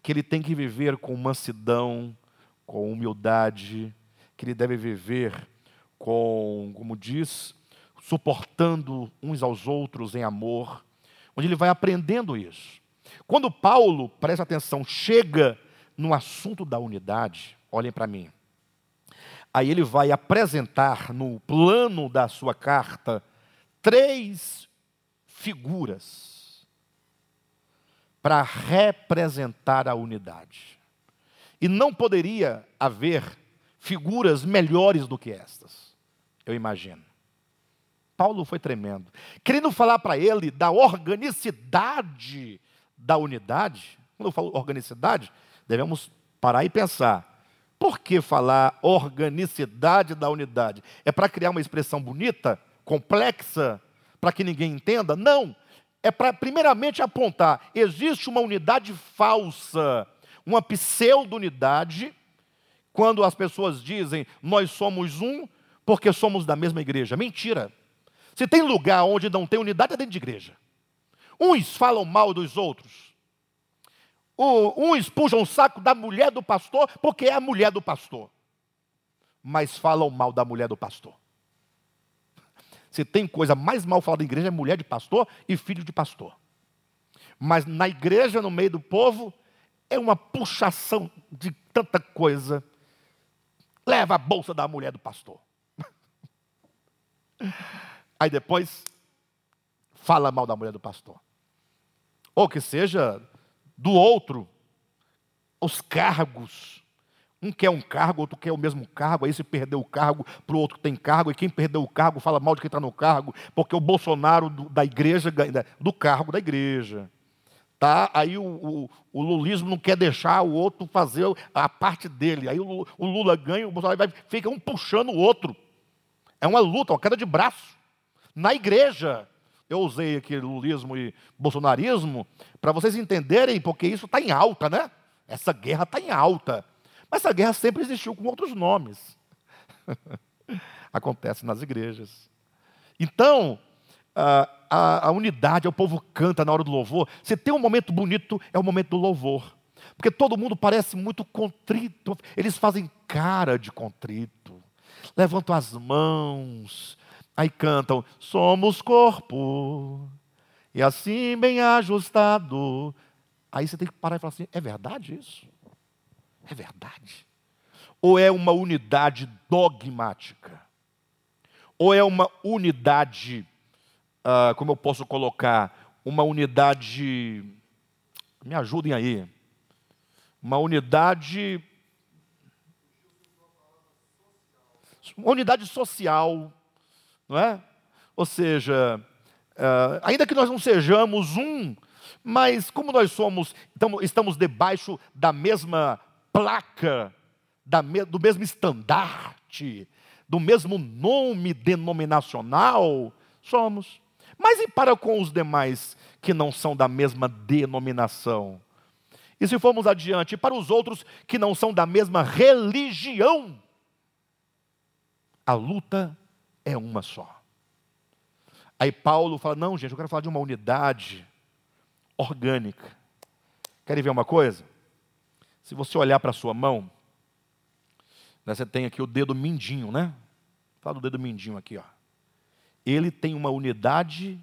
que ele tem que viver com mansidão, com humildade, que ele deve viver com, como diz, suportando uns aos outros em amor, onde ele vai aprendendo isso. Quando Paulo, presta atenção, chega no assunto da unidade, olhem para mim. Aí ele vai apresentar no plano da sua carta três figuras para representar a unidade. E não poderia haver figuras melhores do que estas, eu imagino. Paulo foi tremendo. Querendo falar para ele da organicidade da unidade. Quando eu falo organicidade, devemos parar e pensar. Por que falar organicidade da unidade? É para criar uma expressão bonita, complexa, para que ninguém entenda? Não. É para, primeiramente, apontar: existe uma unidade falsa, uma pseudo-unidade, quando as pessoas dizem nós somos um porque somos da mesma igreja. Mentira. Se tem lugar onde não tem unidade, é dentro de igreja. Uns falam mal dos outros. Uns puxam o saco da mulher do pastor porque é a mulher do pastor. Mas falam mal da mulher do pastor. Se tem coisa mais mal falada na igreja é mulher de pastor e filho de pastor. Mas na igreja, no meio do povo, é uma puxação de tanta coisa. Leva a bolsa da mulher do pastor. [LAUGHS] Aí depois fala mal da mulher do pastor. Ou que seja do outro, os cargos. Um quer um cargo, outro quer o mesmo cargo, aí se perdeu o cargo para o outro tem cargo, e quem perdeu o cargo fala mal de quem está no cargo, porque o Bolsonaro do, da igreja, do cargo da igreja. Tá? Aí o, o, o, lulismo não quer deixar o outro fazer a parte dele. Aí o, o Lula ganha, o Bolsonaro vai, fica um puxando o outro. É uma luta, uma queda de braço. Na igreja, eu usei aqui lulismo e bolsonarismo para vocês entenderem, porque isso está em alta, né? Essa guerra está em alta. Mas essa guerra sempre existiu com outros nomes. [LAUGHS] Acontece nas igrejas. Então, a, a, a, unidade, o povo canta na hora do louvor. Se tem um momento bonito, é o momento do louvor. Porque todo mundo parece muito contrito. Eles fazem cara de contrito levantam as mãos, aí cantam: Somos corpo, e assim bem ajustado. Aí você tem que parar e falar assim: é verdade isso? É verdade? Ou é uma unidade dogmática? Ou é uma unidade, uh, como eu posso colocar, uma unidade, me ajudem aí, uma unidade uma unidade social, não é? Ou seja, uh, ainda que nós não sejamos um, mas como nós somos, estamos, estamos debaixo da mesma placa, da me, do mesmo estandarte, do mesmo nome denominacional, somos. Mas e para com os demais que não são da mesma denominação? E se formos adiante, para os outros que não são da mesma religião? A luta é uma só. Aí Paulo fala: não, gente, eu quero falar de uma unidade orgânica. Querem ver uma coisa? Se você olhar para a sua mão, né, você tem aqui o dedo mindinho, né? Fala do dedo mindinho aqui, ó. Ele tem uma unidade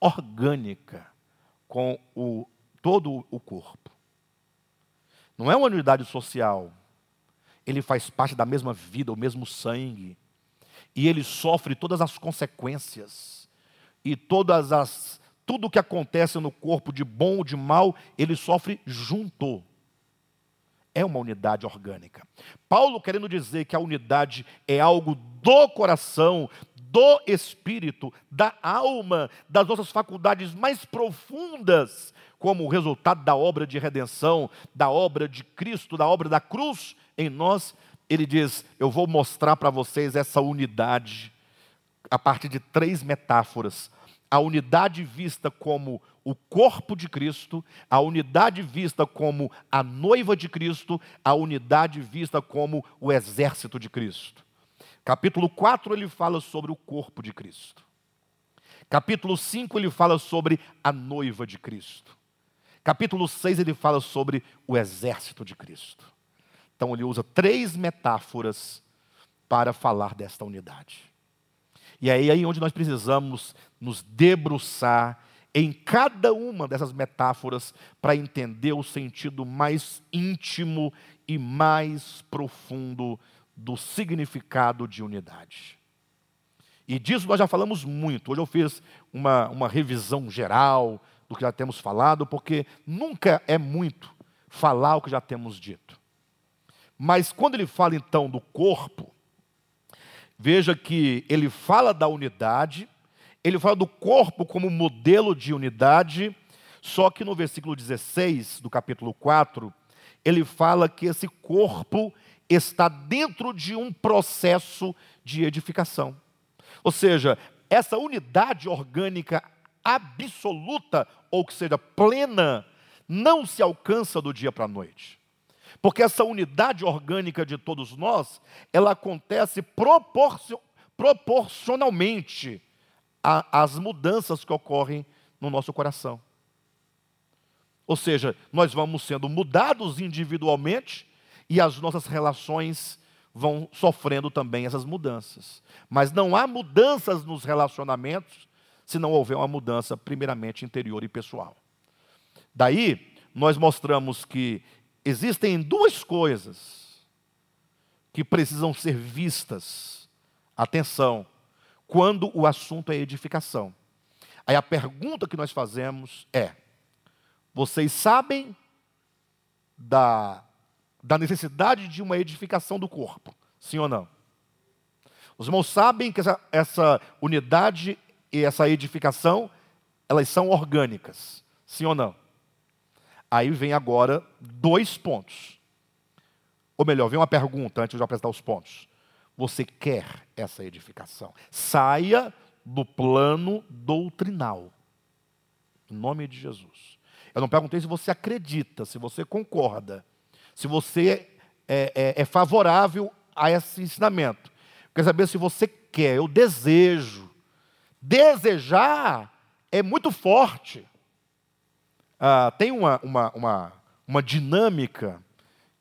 orgânica com o, todo o corpo. Não é uma unidade social, ele faz parte da mesma vida, o mesmo sangue. E ele sofre todas as consequências. E todas as tudo que acontece no corpo de bom ou de mal, ele sofre junto. É uma unidade orgânica. Paulo querendo dizer que a unidade é algo do coração, do espírito, da alma, das nossas faculdades mais profundas, como resultado da obra de redenção, da obra de Cristo, da obra da cruz, em nós, ele diz: Eu vou mostrar para vocês essa unidade a partir de três metáforas. A unidade vista como o corpo de Cristo, a unidade vista como a noiva de Cristo, a unidade vista como o exército de Cristo. Capítulo 4 ele fala sobre o corpo de Cristo. Capítulo 5 ele fala sobre a noiva de Cristo. Capítulo 6 ele fala sobre o exército de Cristo. Então ele usa três metáforas para falar desta unidade. E é aí onde nós precisamos nos debruçar em cada uma dessas metáforas para entender o sentido mais íntimo e mais profundo do significado de unidade. E disso nós já falamos muito. Hoje eu fiz uma, uma revisão geral do que já temos falado, porque nunca é muito falar o que já temos dito. Mas quando ele fala então do corpo, Veja que ele fala da unidade, ele fala do corpo como modelo de unidade, só que no versículo 16 do capítulo 4, ele fala que esse corpo está dentro de um processo de edificação. Ou seja, essa unidade orgânica absoluta, ou que seja plena, não se alcança do dia para a noite. Porque essa unidade orgânica de todos nós, ela acontece proporcionalmente às mudanças que ocorrem no nosso coração. Ou seja, nós vamos sendo mudados individualmente e as nossas relações vão sofrendo também essas mudanças. Mas não há mudanças nos relacionamentos se não houver uma mudança, primeiramente interior e pessoal. Daí, nós mostramos que existem duas coisas que precisam ser vistas, atenção, quando o assunto é edificação. Aí a pergunta que nós fazemos é: vocês sabem da, da necessidade de uma edificação do corpo? Sim ou não? Os irmãos sabem que essa, essa unidade e essa edificação, elas são orgânicas. Sim ou não? Aí vem agora dois pontos. Ou melhor, vem uma pergunta antes de eu apresentar os pontos. Você quer essa edificação? Saia do plano doutrinal. Em nome de Jesus. Eu não perguntei se você acredita, se você concorda, se você é, é, é favorável a esse ensinamento. Eu quero saber se você quer, eu desejo. Desejar é muito forte. Ah, tem uma, uma, uma, uma dinâmica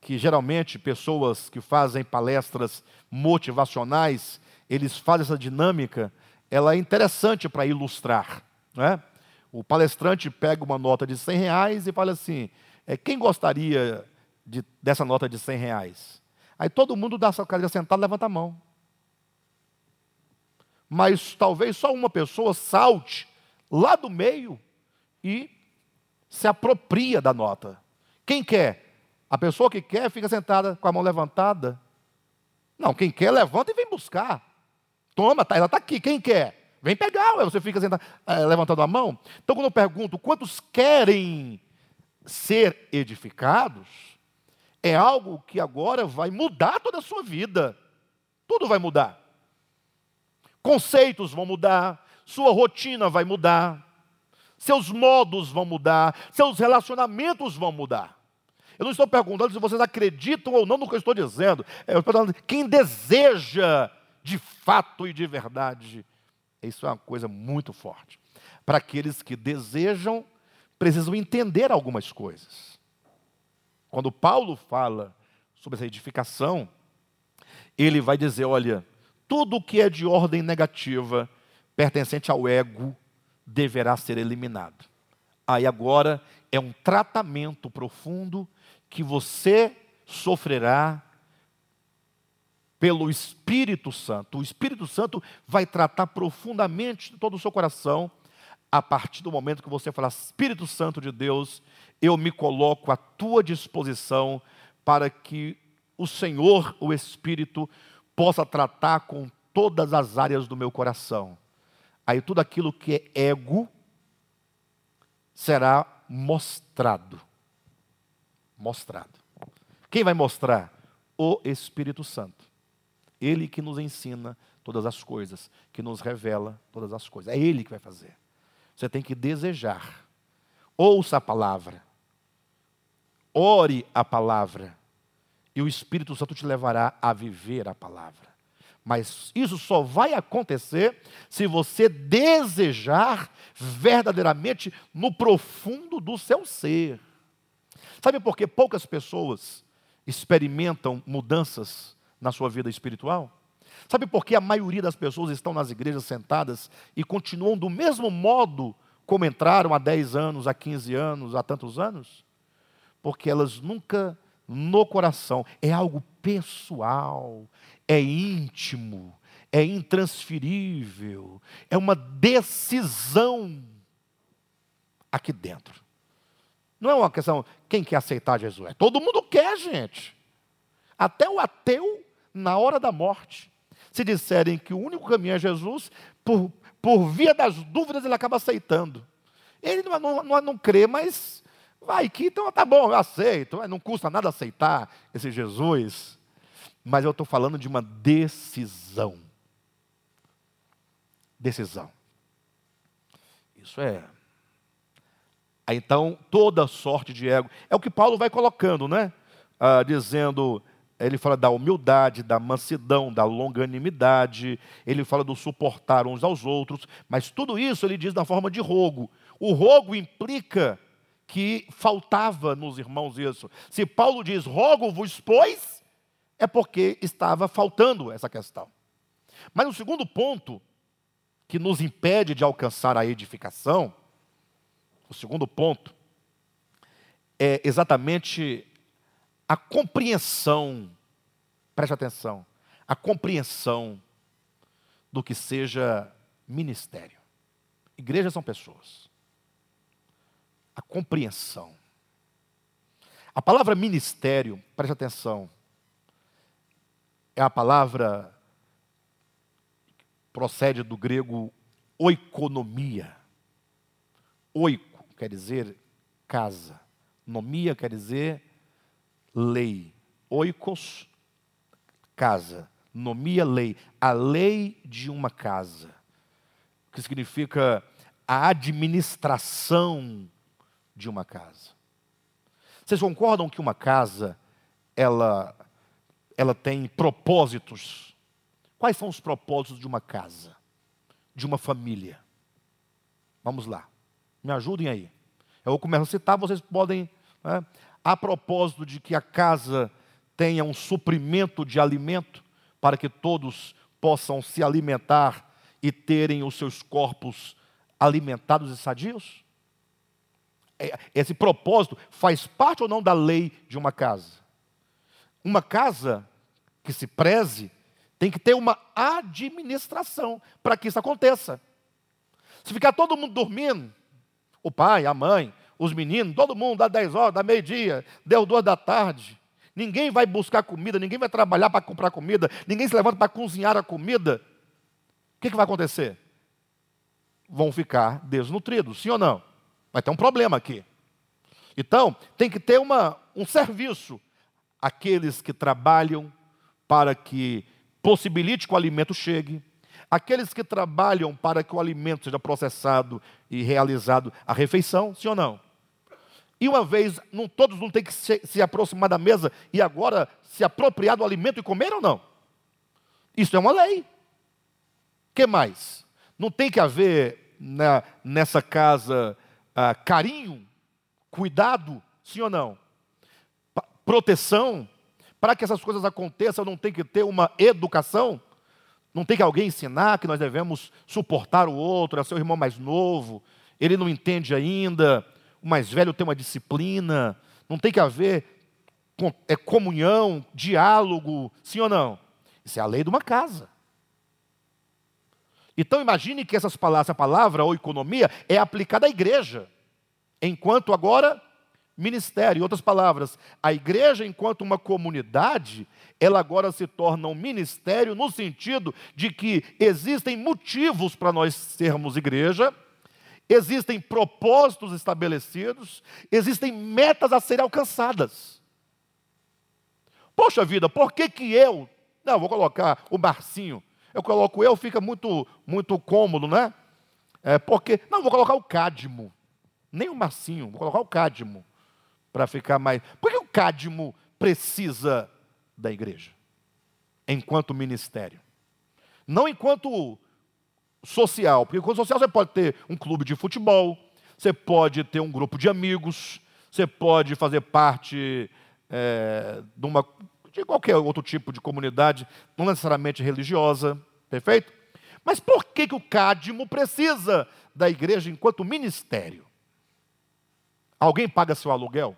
que geralmente pessoas que fazem palestras motivacionais, eles fazem essa dinâmica, ela é interessante para ilustrar. Né? O palestrante pega uma nota de 100 reais e fala assim: é, quem gostaria de, dessa nota de 100 reais? Aí todo mundo dá essa cadeira sentada levanta a mão. Mas talvez só uma pessoa salte lá do meio e se apropria da nota. Quem quer? A pessoa que quer fica sentada com a mão levantada. Não, quem quer levanta e vem buscar. Toma, tá, ela está aqui. Quem quer? Vem pegar, você fica sentado, é, levantando a mão. Então, quando eu pergunto quantos querem ser edificados, é algo que agora vai mudar toda a sua vida. Tudo vai mudar. Conceitos vão mudar, sua rotina vai mudar, seus modos vão mudar, seus relacionamentos vão mudar. Eu não estou perguntando se vocês acreditam ou não no que eu estou dizendo. Eu estou falando quem deseja de fato e de verdade isso é uma coisa muito forte. Para aqueles que desejam, precisam entender algumas coisas. Quando Paulo fala sobre essa edificação, ele vai dizer: olha, tudo que é de ordem negativa, pertencente ao ego, deverá ser eliminado. Aí agora é um tratamento profundo que você sofrerá pelo Espírito Santo. O Espírito Santo vai tratar profundamente todo o seu coração a partir do momento que você falar: Espírito Santo de Deus, eu me coloco à tua disposição para que o Senhor, o Espírito, possa tratar com todas as áreas do meu coração. Aí tudo aquilo que é ego será mostrado. Mostrado. Quem vai mostrar? O Espírito Santo. Ele que nos ensina todas as coisas, que nos revela todas as coisas. É Ele que vai fazer. Você tem que desejar. Ouça a palavra. Ore a palavra. E o Espírito Santo te levará a viver a palavra. Mas isso só vai acontecer se você desejar verdadeiramente no profundo do seu ser. Sabe por que poucas pessoas experimentam mudanças na sua vida espiritual? Sabe por que a maioria das pessoas estão nas igrejas sentadas e continuam do mesmo modo como entraram há 10 anos, há 15 anos, há tantos anos? Porque elas nunca no coração, é algo pessoal, é íntimo, é intransferível, é uma decisão aqui dentro. Não é uma questão, quem quer aceitar Jesus? É todo mundo quer, gente. Até o ateu na hora da morte. Se disserem que o único caminho é Jesus, por, por via das dúvidas ele acaba aceitando. Ele não, não, não, não crê, mas vai que, então tá bom, eu aceito. Não custa nada aceitar esse Jesus. Mas eu estou falando de uma decisão. Decisão. Isso é. Então, toda sorte de ego. É o que Paulo vai colocando, né? Ah, dizendo, ele fala da humildade, da mansidão, da longanimidade, ele fala do suportar uns aos outros, mas tudo isso ele diz na forma de rogo. O rogo implica que faltava nos irmãos isso. Se Paulo diz rogo-vos, pois, é porque estava faltando essa questão. Mas o segundo ponto que nos impede de alcançar a edificação, o segundo ponto, é exatamente a compreensão, preste atenção, a compreensão do que seja ministério. Igrejas são pessoas. A compreensão. A palavra ministério, preste atenção, é a palavra procede do grego oikonomia. Oiko quer dizer casa. Nomia quer dizer lei. Oikos, casa. Nomia, lei. A lei de uma casa. Que significa a administração de uma casa. Vocês concordam que uma casa, ela, ela tem propósitos? Quais são os propósitos de uma casa? De uma família? Vamos lá. Me ajudem aí. Eu vou começar a citar, vocês podem. Né? a propósito de que a casa tenha um suprimento de alimento para que todos possam se alimentar e terem os seus corpos alimentados e sadios? É, esse propósito faz parte ou não da lei de uma casa? Uma casa que se preze tem que ter uma administração para que isso aconteça. Se ficar todo mundo dormindo, o pai, a mãe, os meninos, todo mundo, dá 10 horas, dá meio-dia, deu duas da tarde. Ninguém vai buscar comida, ninguém vai trabalhar para comprar comida, ninguém se levanta para cozinhar a comida. O que, que vai acontecer? Vão ficar desnutridos, sim ou não? Vai ter um problema aqui. Então, tem que ter uma, um serviço. Aqueles que trabalham para que possibilite que o alimento chegue, aqueles que trabalham para que o alimento seja processado e realizado a refeição, sim ou não? E uma vez, não, todos não têm que se, se aproximar da mesa e agora se apropriar do alimento e comer ou não? Isso é uma lei. Que mais? Não tem que haver na, nessa casa ah, carinho, cuidado, sim ou não? Proteção. Para que essas coisas aconteçam, não tem que ter uma educação. Não tem que alguém ensinar que nós devemos suportar o outro, é seu irmão mais novo, ele não entende ainda o mais velho tem uma disciplina, não tem que haver é, comunhão, diálogo, sim ou não? Isso é a lei de uma casa. Então imagine que essas palavras, essa palavra ou economia é aplicada à igreja, enquanto agora ministério. Em outras palavras, a igreja, enquanto uma comunidade, ela agora se torna um ministério no sentido de que existem motivos para nós sermos igreja existem propósitos estabelecidos, existem metas a serem alcançadas. Poxa vida, por que que eu, não, vou colocar o Marcinho, eu coloco eu, fica muito, muito cômodo, né? É porque, não, vou colocar o Cadmo, nem o Marcinho, vou colocar o Cadmo, para ficar mais, por que o Cadmo precisa da igreja? Enquanto ministério. Não enquanto social. Porque com social você pode ter um clube de futebol, você pode ter um grupo de amigos, você pode fazer parte é, de, uma, de qualquer outro tipo de comunidade, não necessariamente religiosa, perfeito? Mas por que, que o Cádimo precisa da igreja enquanto ministério? Alguém paga seu aluguel?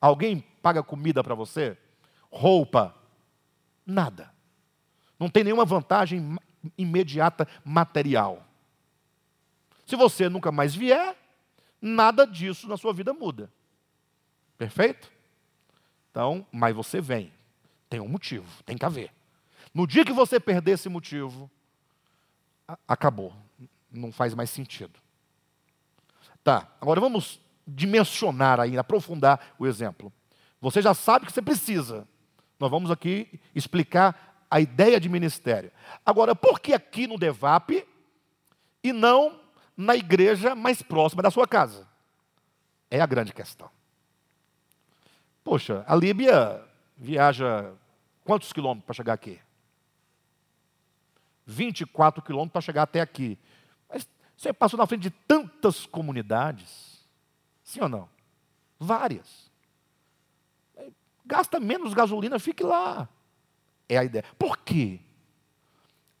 Alguém paga comida para você? Roupa? Nada. Não tem nenhuma vantagem imediata material. Se você nunca mais vier, nada disso na sua vida muda. Perfeito? Então, mas você vem. Tem um motivo, tem que haver. No dia que você perder esse motivo, acabou. Não faz mais sentido. Tá, agora vamos dimensionar aí, aprofundar o exemplo. Você já sabe que você precisa. Nós vamos aqui explicar a ideia de ministério. Agora, por que aqui no DEVAP e não na igreja mais próxima da sua casa? É a grande questão. Poxa, a Líbia viaja quantos quilômetros para chegar aqui? 24 quilômetros para chegar até aqui. Você passou na frente de tantas comunidades. Sim ou não? Várias. Gasta menos gasolina, fique lá. É a ideia. Por quê?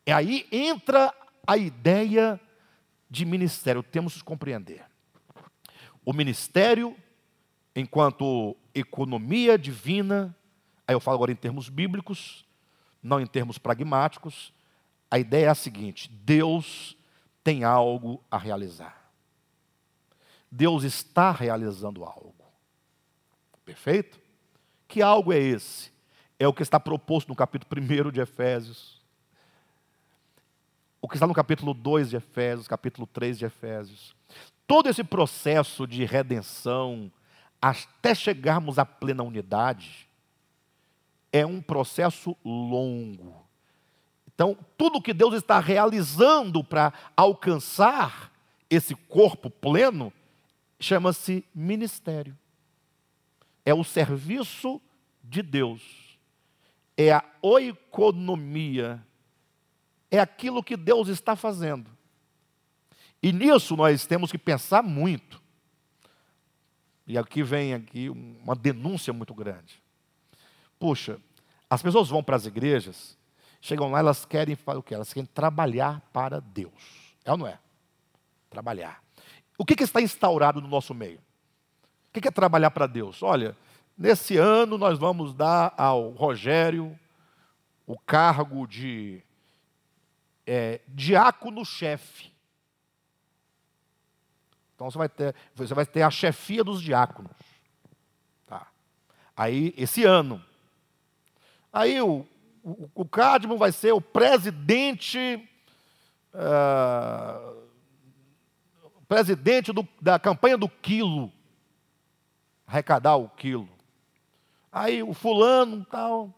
É aí entra a ideia de ministério. Temos que compreender. O ministério, enquanto economia divina, aí eu falo agora em termos bíblicos, não em termos pragmáticos, a ideia é a seguinte: Deus tem algo a realizar. Deus está realizando algo. Perfeito? Que algo é esse? É o que está proposto no capítulo 1 de Efésios. O que está no capítulo 2 de Efésios, capítulo 3 de Efésios. Todo esse processo de redenção, até chegarmos à plena unidade, é um processo longo. Então, tudo que Deus está realizando para alcançar esse corpo pleno chama-se ministério. É o serviço de Deus. É a oikonomia. É aquilo que Deus está fazendo. E nisso nós temos que pensar muito. E aqui vem aqui uma denúncia muito grande. Puxa, as pessoas vão para as igrejas Chegam lá, elas querem o que? Elas querem trabalhar para Deus. É ou não é? Trabalhar. O que, que está instaurado no nosso meio? O que, que é trabalhar para Deus? Olha, nesse ano nós vamos dar ao Rogério o cargo de é, diácono-chefe. Então você vai, ter, você vai ter a chefia dos diáconos. Tá. Aí, esse ano. Aí o, o, o Cadmo vai ser o presidente, uh, presidente do, da campanha do quilo, arrecadar o quilo. Aí o fulano tal.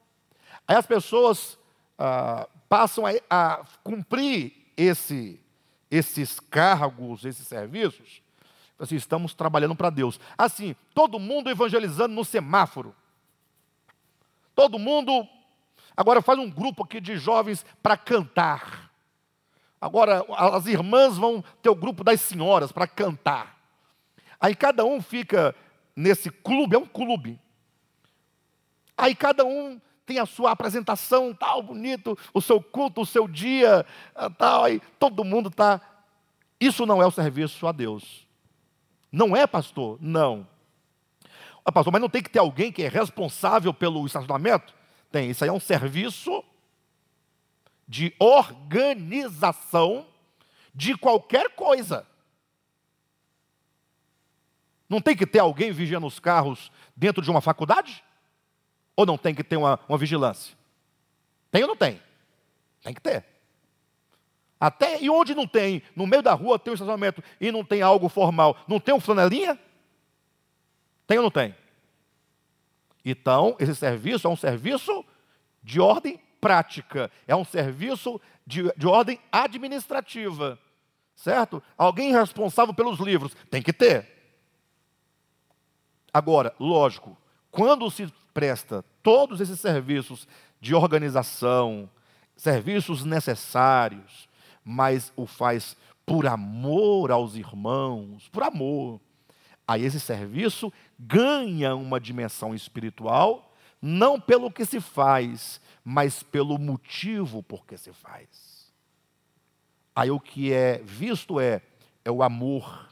Aí as pessoas uh, passam a, a cumprir esse, esses cargos, esses serviços. Assim, estamos trabalhando para Deus. Assim, todo mundo evangelizando no semáforo. Todo mundo Agora faz um grupo aqui de jovens para cantar. Agora as irmãs vão ter o grupo das senhoras para cantar. Aí cada um fica nesse clube, é um clube. Aí cada um tem a sua apresentação, tal, bonito, o seu culto, o seu dia, ah, tal, aí todo mundo está. Isso não é o serviço a Deus. Não é, pastor? Não. Ah, pastor, mas não tem que ter alguém que é responsável pelo estacionamento? Tem, isso aí é um serviço de organização de qualquer coisa. Não tem que ter alguém vigiando os carros dentro de uma faculdade? Ou não tem que ter uma, uma vigilância? Tem ou não tem? Tem que ter. Até e onde não tem, no meio da rua tem um estacionamento e não tem algo formal, não tem um flanelinha? Tem ou não tem? Então, esse serviço é um serviço de ordem prática, é um serviço de, de ordem administrativa, certo? Alguém responsável pelos livros, tem que ter. Agora, lógico, quando se presta todos esses serviços de organização, serviços necessários, mas o faz por amor aos irmãos, por amor, Aí esse serviço ganha uma dimensão espiritual, não pelo que se faz, mas pelo motivo por que se faz. Aí o que é visto é, é o amor.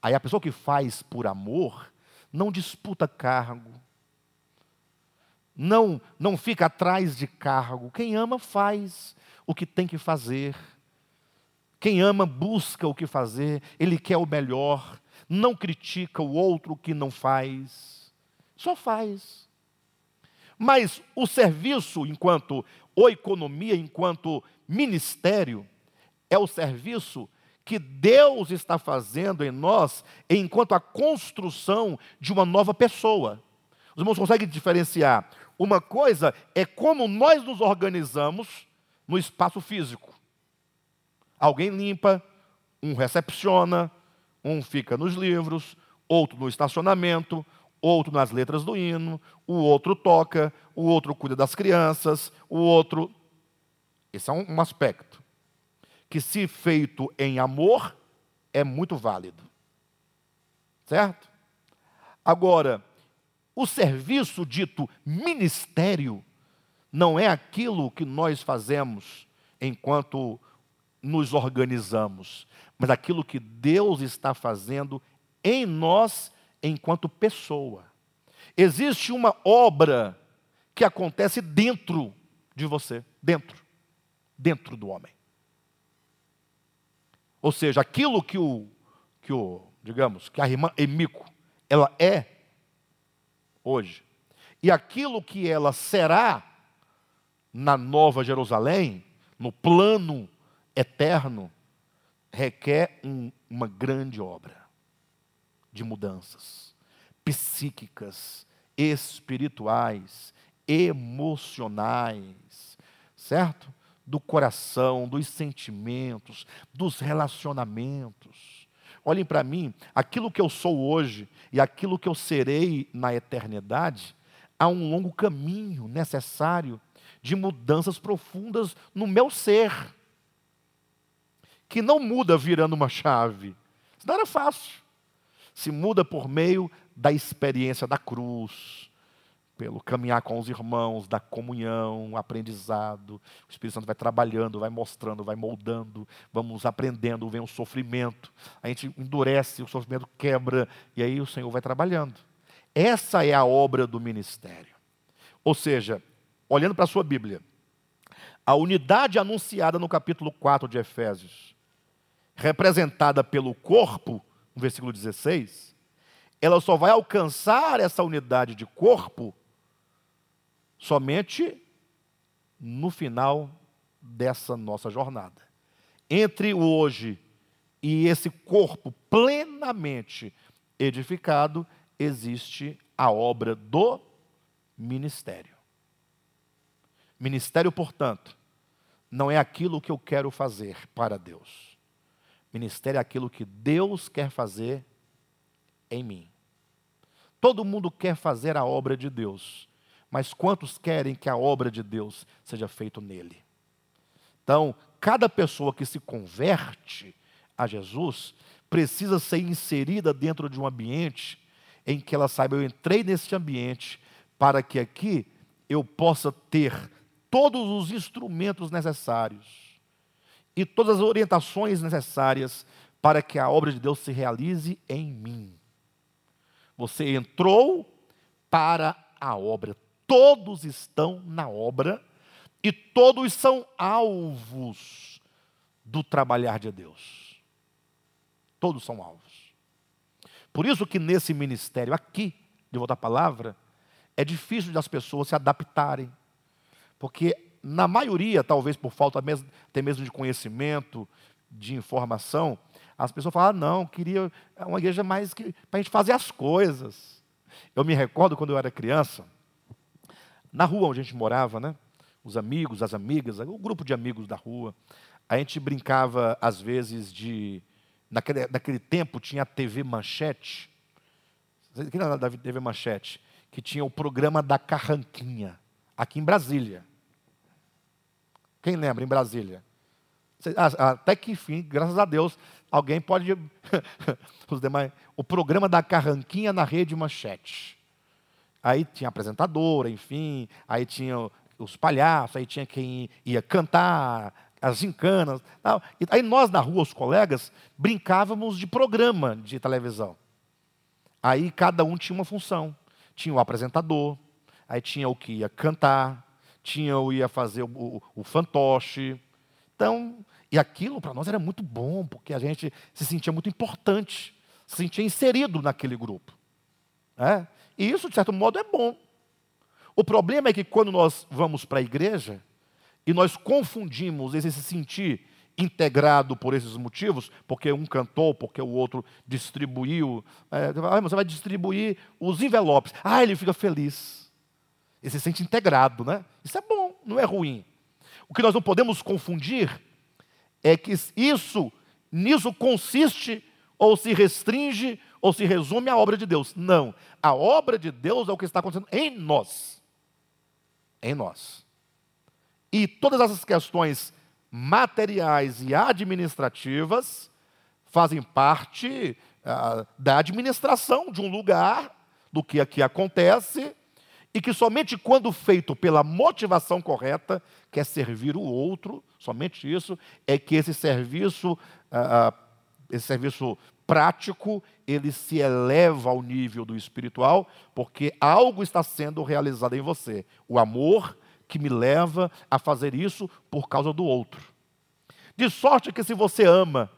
Aí a pessoa que faz por amor não disputa cargo, não, não fica atrás de cargo. Quem ama faz o que tem que fazer. Quem ama busca o que fazer, ele quer o melhor não critica o outro que não faz, só faz. Mas o serviço, enquanto ou economia, enquanto ministério, é o serviço que Deus está fazendo em nós enquanto a construção de uma nova pessoa. Os irmãos conseguem diferenciar? Uma coisa é como nós nos organizamos no espaço físico. Alguém limpa, um recepciona, um fica nos livros, outro no estacionamento, outro nas letras do hino, o outro toca, o outro cuida das crianças, o outro. Esse é um, aspecto que, se feito em amor, é muito válido. Certo? Agora, o serviço dito ministério não é aquilo que nós fazemos enquanto nos organizamos, mas aquilo que Deus está fazendo em nós enquanto pessoa. Existe uma obra que acontece dentro de você, dentro, dentro do homem. Ou seja, aquilo que o, que o, digamos, que a irmã Emico, ela é hoje, e aquilo que ela será na Nova Jerusalém, no plano eterno, requer um, uma grande obra de mudanças psíquicas, espirituais, emocionais, certo? Do coração, dos sentimentos, dos relacionamentos. Olhem para mim, aquilo que eu sou hoje e aquilo que eu serei na eternidade, há um longo caminho necessário de mudanças profundas no meu ser, que não muda virando uma chave. Isso não era fácil se muda por meio da experiência da cruz, pelo caminhar com os irmãos, da comunhão, aprendizado. O Espírito Santo vai trabalhando, vai mostrando, vai moldando, vamos aprendendo, vem o sofrimento. A gente endurece, o sofrimento quebra, e aí o Senhor vai trabalhando. Essa é a obra do ministério. Ou seja, olhando para a sua Bíblia, a unidade anunciada no capítulo 4 de Efésios, representada pelo corpo, no versículo 16, ela só vai alcançar essa unidade de corpo somente no final dessa nossa jornada. Entre o hoje e esse corpo plenamente edificado, existe a obra do ministério. Ministério, portanto, não é aquilo que eu quero fazer para Deus. Ministério é aquilo que Deus quer fazer em mim. Todo mundo quer fazer a obra de Deus, mas quantos querem que a obra de Deus seja feita nele? Então, cada pessoa que se converte a Jesus precisa ser inserida dentro de um ambiente em que ela saiba, eu entrei nesse ambiente para que aqui eu possa ter todos os instrumentos necessários e todas as orientações necessárias para que a obra de Deus se realize em mim. Você entrou para a obra. Todos estão na obra e todos são alvos do trabalhar de Deus. Todos são alvos. Por isso que nesse ministério aqui, de à palavra, é difícil das pessoas se adaptarem. Porque na maioria, talvez por falta mesmo, até mesmo de conhecimento, de informação, as pessoas falam, ah, não, queria uma igreja mais para a gente fazer as coisas. Eu me recordo quando eu era criança, na rua onde a gente morava, né? Os amigos, as amigas, o grupo de amigos da rua, a gente brincava, às vezes, de. Naquele, naquele tempo tinha a TV Manchete. Que era da TV Manchete? Que tinha o programa da Carranquinha, aqui em Brasília. Quem lembra em Brasília? Até que enfim, graças a Deus, alguém pode. [LAUGHS] os demais. O programa da Carranquinha na rede manchete. Aí tinha apresentadora, enfim, aí tinha os palhaços, aí tinha quem ia cantar, as gincanas. Tal. E aí nós na rua, os colegas, brincávamos de programa de televisão. Aí cada um tinha uma função. Tinha o apresentador, aí tinha o que ia cantar, tinha o ia fazer o, o, o fantoche. Então, e aquilo para nós era muito bom, porque a gente se sentia muito importante, se sentia inserido naquele grupo. É? E isso, de certo modo, é bom. O problema é que quando nós vamos para a igreja e nós confundimos esse se sentir integrado por esses motivos, porque um cantou, porque o outro distribuiu. É, ah, você vai distribuir os envelopes. Ah, ele fica feliz. Ele se sente integrado, né? Isso é bom, não é ruim. O que nós não podemos confundir é que isso, nisso consiste ou se restringe ou se resume à obra de Deus. Não. A obra de Deus é o que está acontecendo em nós. Em nós. E todas essas questões materiais e administrativas fazem parte ah, da administração de um lugar, do que aqui acontece, e que somente quando feito pela motivação correta, que é servir o outro, somente isso, é que esse serviço, ah, ah, esse serviço prático, ele se eleva ao nível do espiritual, porque algo está sendo realizado em você. O amor, que me leva a fazer isso por causa do outro. De sorte que se você ama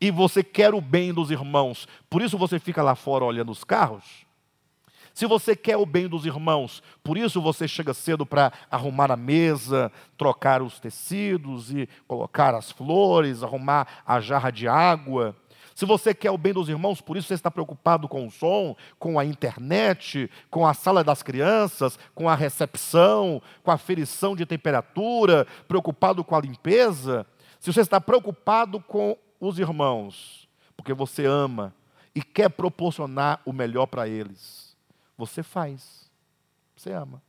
e você quer o bem dos irmãos, por isso você fica lá fora olhando os carros. Se você quer o bem dos irmãos, por isso você chega cedo para arrumar a mesa, trocar os tecidos e colocar as flores, arrumar a jarra de água. Se você quer o bem dos irmãos, por isso você está preocupado com o som, com a internet, com a sala das crianças, com a recepção, com a aferição de temperatura, preocupado com a limpeza. Se você está preocupado com os irmãos, porque você ama e quer proporcionar o melhor para eles, você faz. Você ama.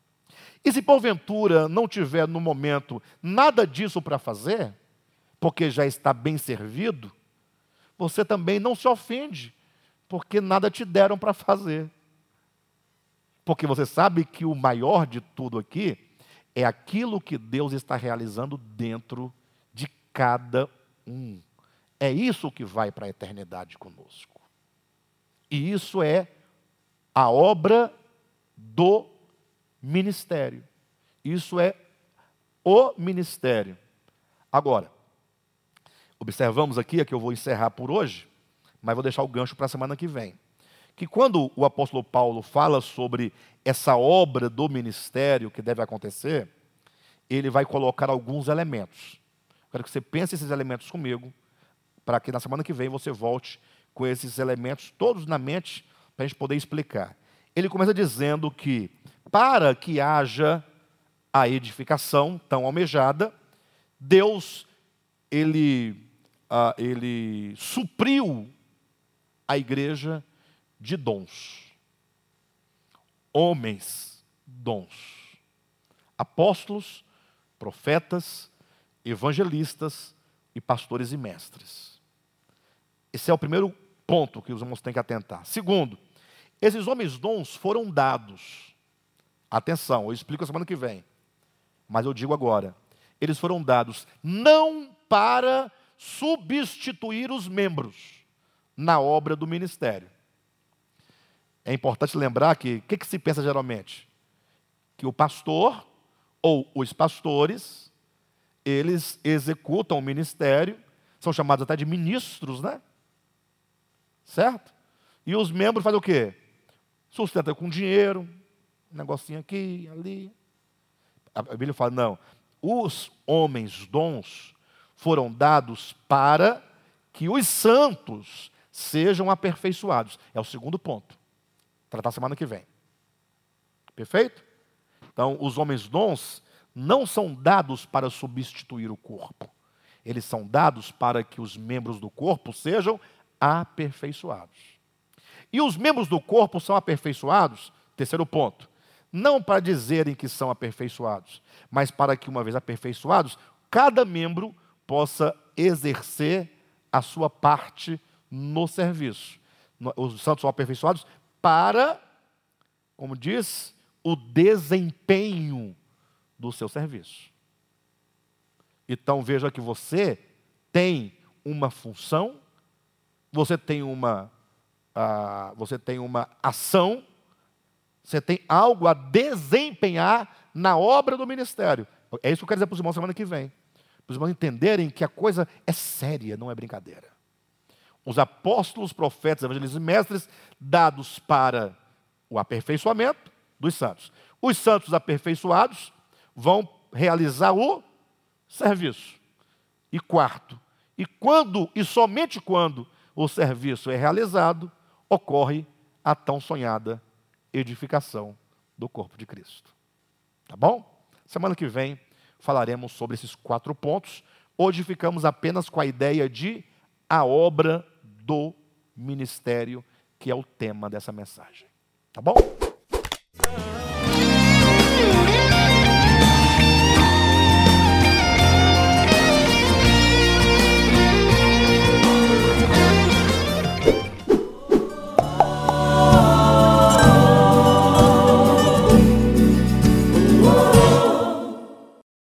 E se porventura não tiver no momento nada disso para fazer, porque já está bem servido, você também não se ofende, porque nada te deram para fazer. Porque você sabe que o maior de tudo aqui é aquilo que Deus está realizando dentro de cada um. É isso que vai para a eternidade conosco. E isso é a obra do ministério. Isso é o ministério. Agora, observamos aqui, é que eu vou encerrar por hoje, mas vou deixar o gancho para a semana que vem. Que quando o apóstolo Paulo fala sobre essa obra do ministério que deve acontecer, ele vai colocar alguns elementos. Quero que você pense esses elementos comigo, para que na semana que vem você volte com esses elementos todos na mente, para a gente poder explicar. Ele começa dizendo que, para que haja a edificação tão almejada, Deus, ele ah, ele supriu a igreja de dons. Homens, dons. Apóstolos, profetas, evangelistas e pastores e mestres. Esse é o primeiro ponto que os irmãos têm que atentar. Segundo, esses homens dons foram dados. Atenção, eu explico a semana que vem. Mas eu digo agora. Eles foram dados não para substituir os membros na obra do ministério. É importante lembrar que o que, que se pensa geralmente? Que o pastor ou os pastores, eles executam o ministério, são chamados até de ministros, né? Certo? E os membros fazem o quê? Sustentam com dinheiro, um negocinho aqui, ali. A Bíblia fala, não, os homens dons foram dados para que os santos sejam aperfeiçoados. É o segundo ponto. Tratar semana que vem. Perfeito? Então, os homens dons não são dados para substituir o corpo. Eles são dados para que os membros do corpo sejam aperfeiçoados. E os membros do corpo são aperfeiçoados, terceiro ponto, não para dizerem que são aperfeiçoados, mas para que, uma vez aperfeiçoados, cada membro possa exercer a sua parte no serviço. Os santos são aperfeiçoados para, como diz, o desempenho do seu serviço. Então veja que você tem uma função, você tem uma, uh, você tem uma ação, você tem algo a desempenhar na obra do ministério. É isso que eu quero dizer para os irmãos semana que vem para os irmãos entenderem que a coisa é séria, não é brincadeira. Os apóstolos, profetas, evangelistas e mestres, dados para o aperfeiçoamento dos santos. Os santos aperfeiçoados vão realizar o serviço. E quarto, e quando e somente quando o serviço é realizado, ocorre a tão sonhada edificação do corpo de Cristo. Tá bom? Semana que vem falaremos sobre esses quatro pontos. Hoje ficamos apenas com a ideia de a obra do ministério, que é o tema dessa mensagem. Tá bom?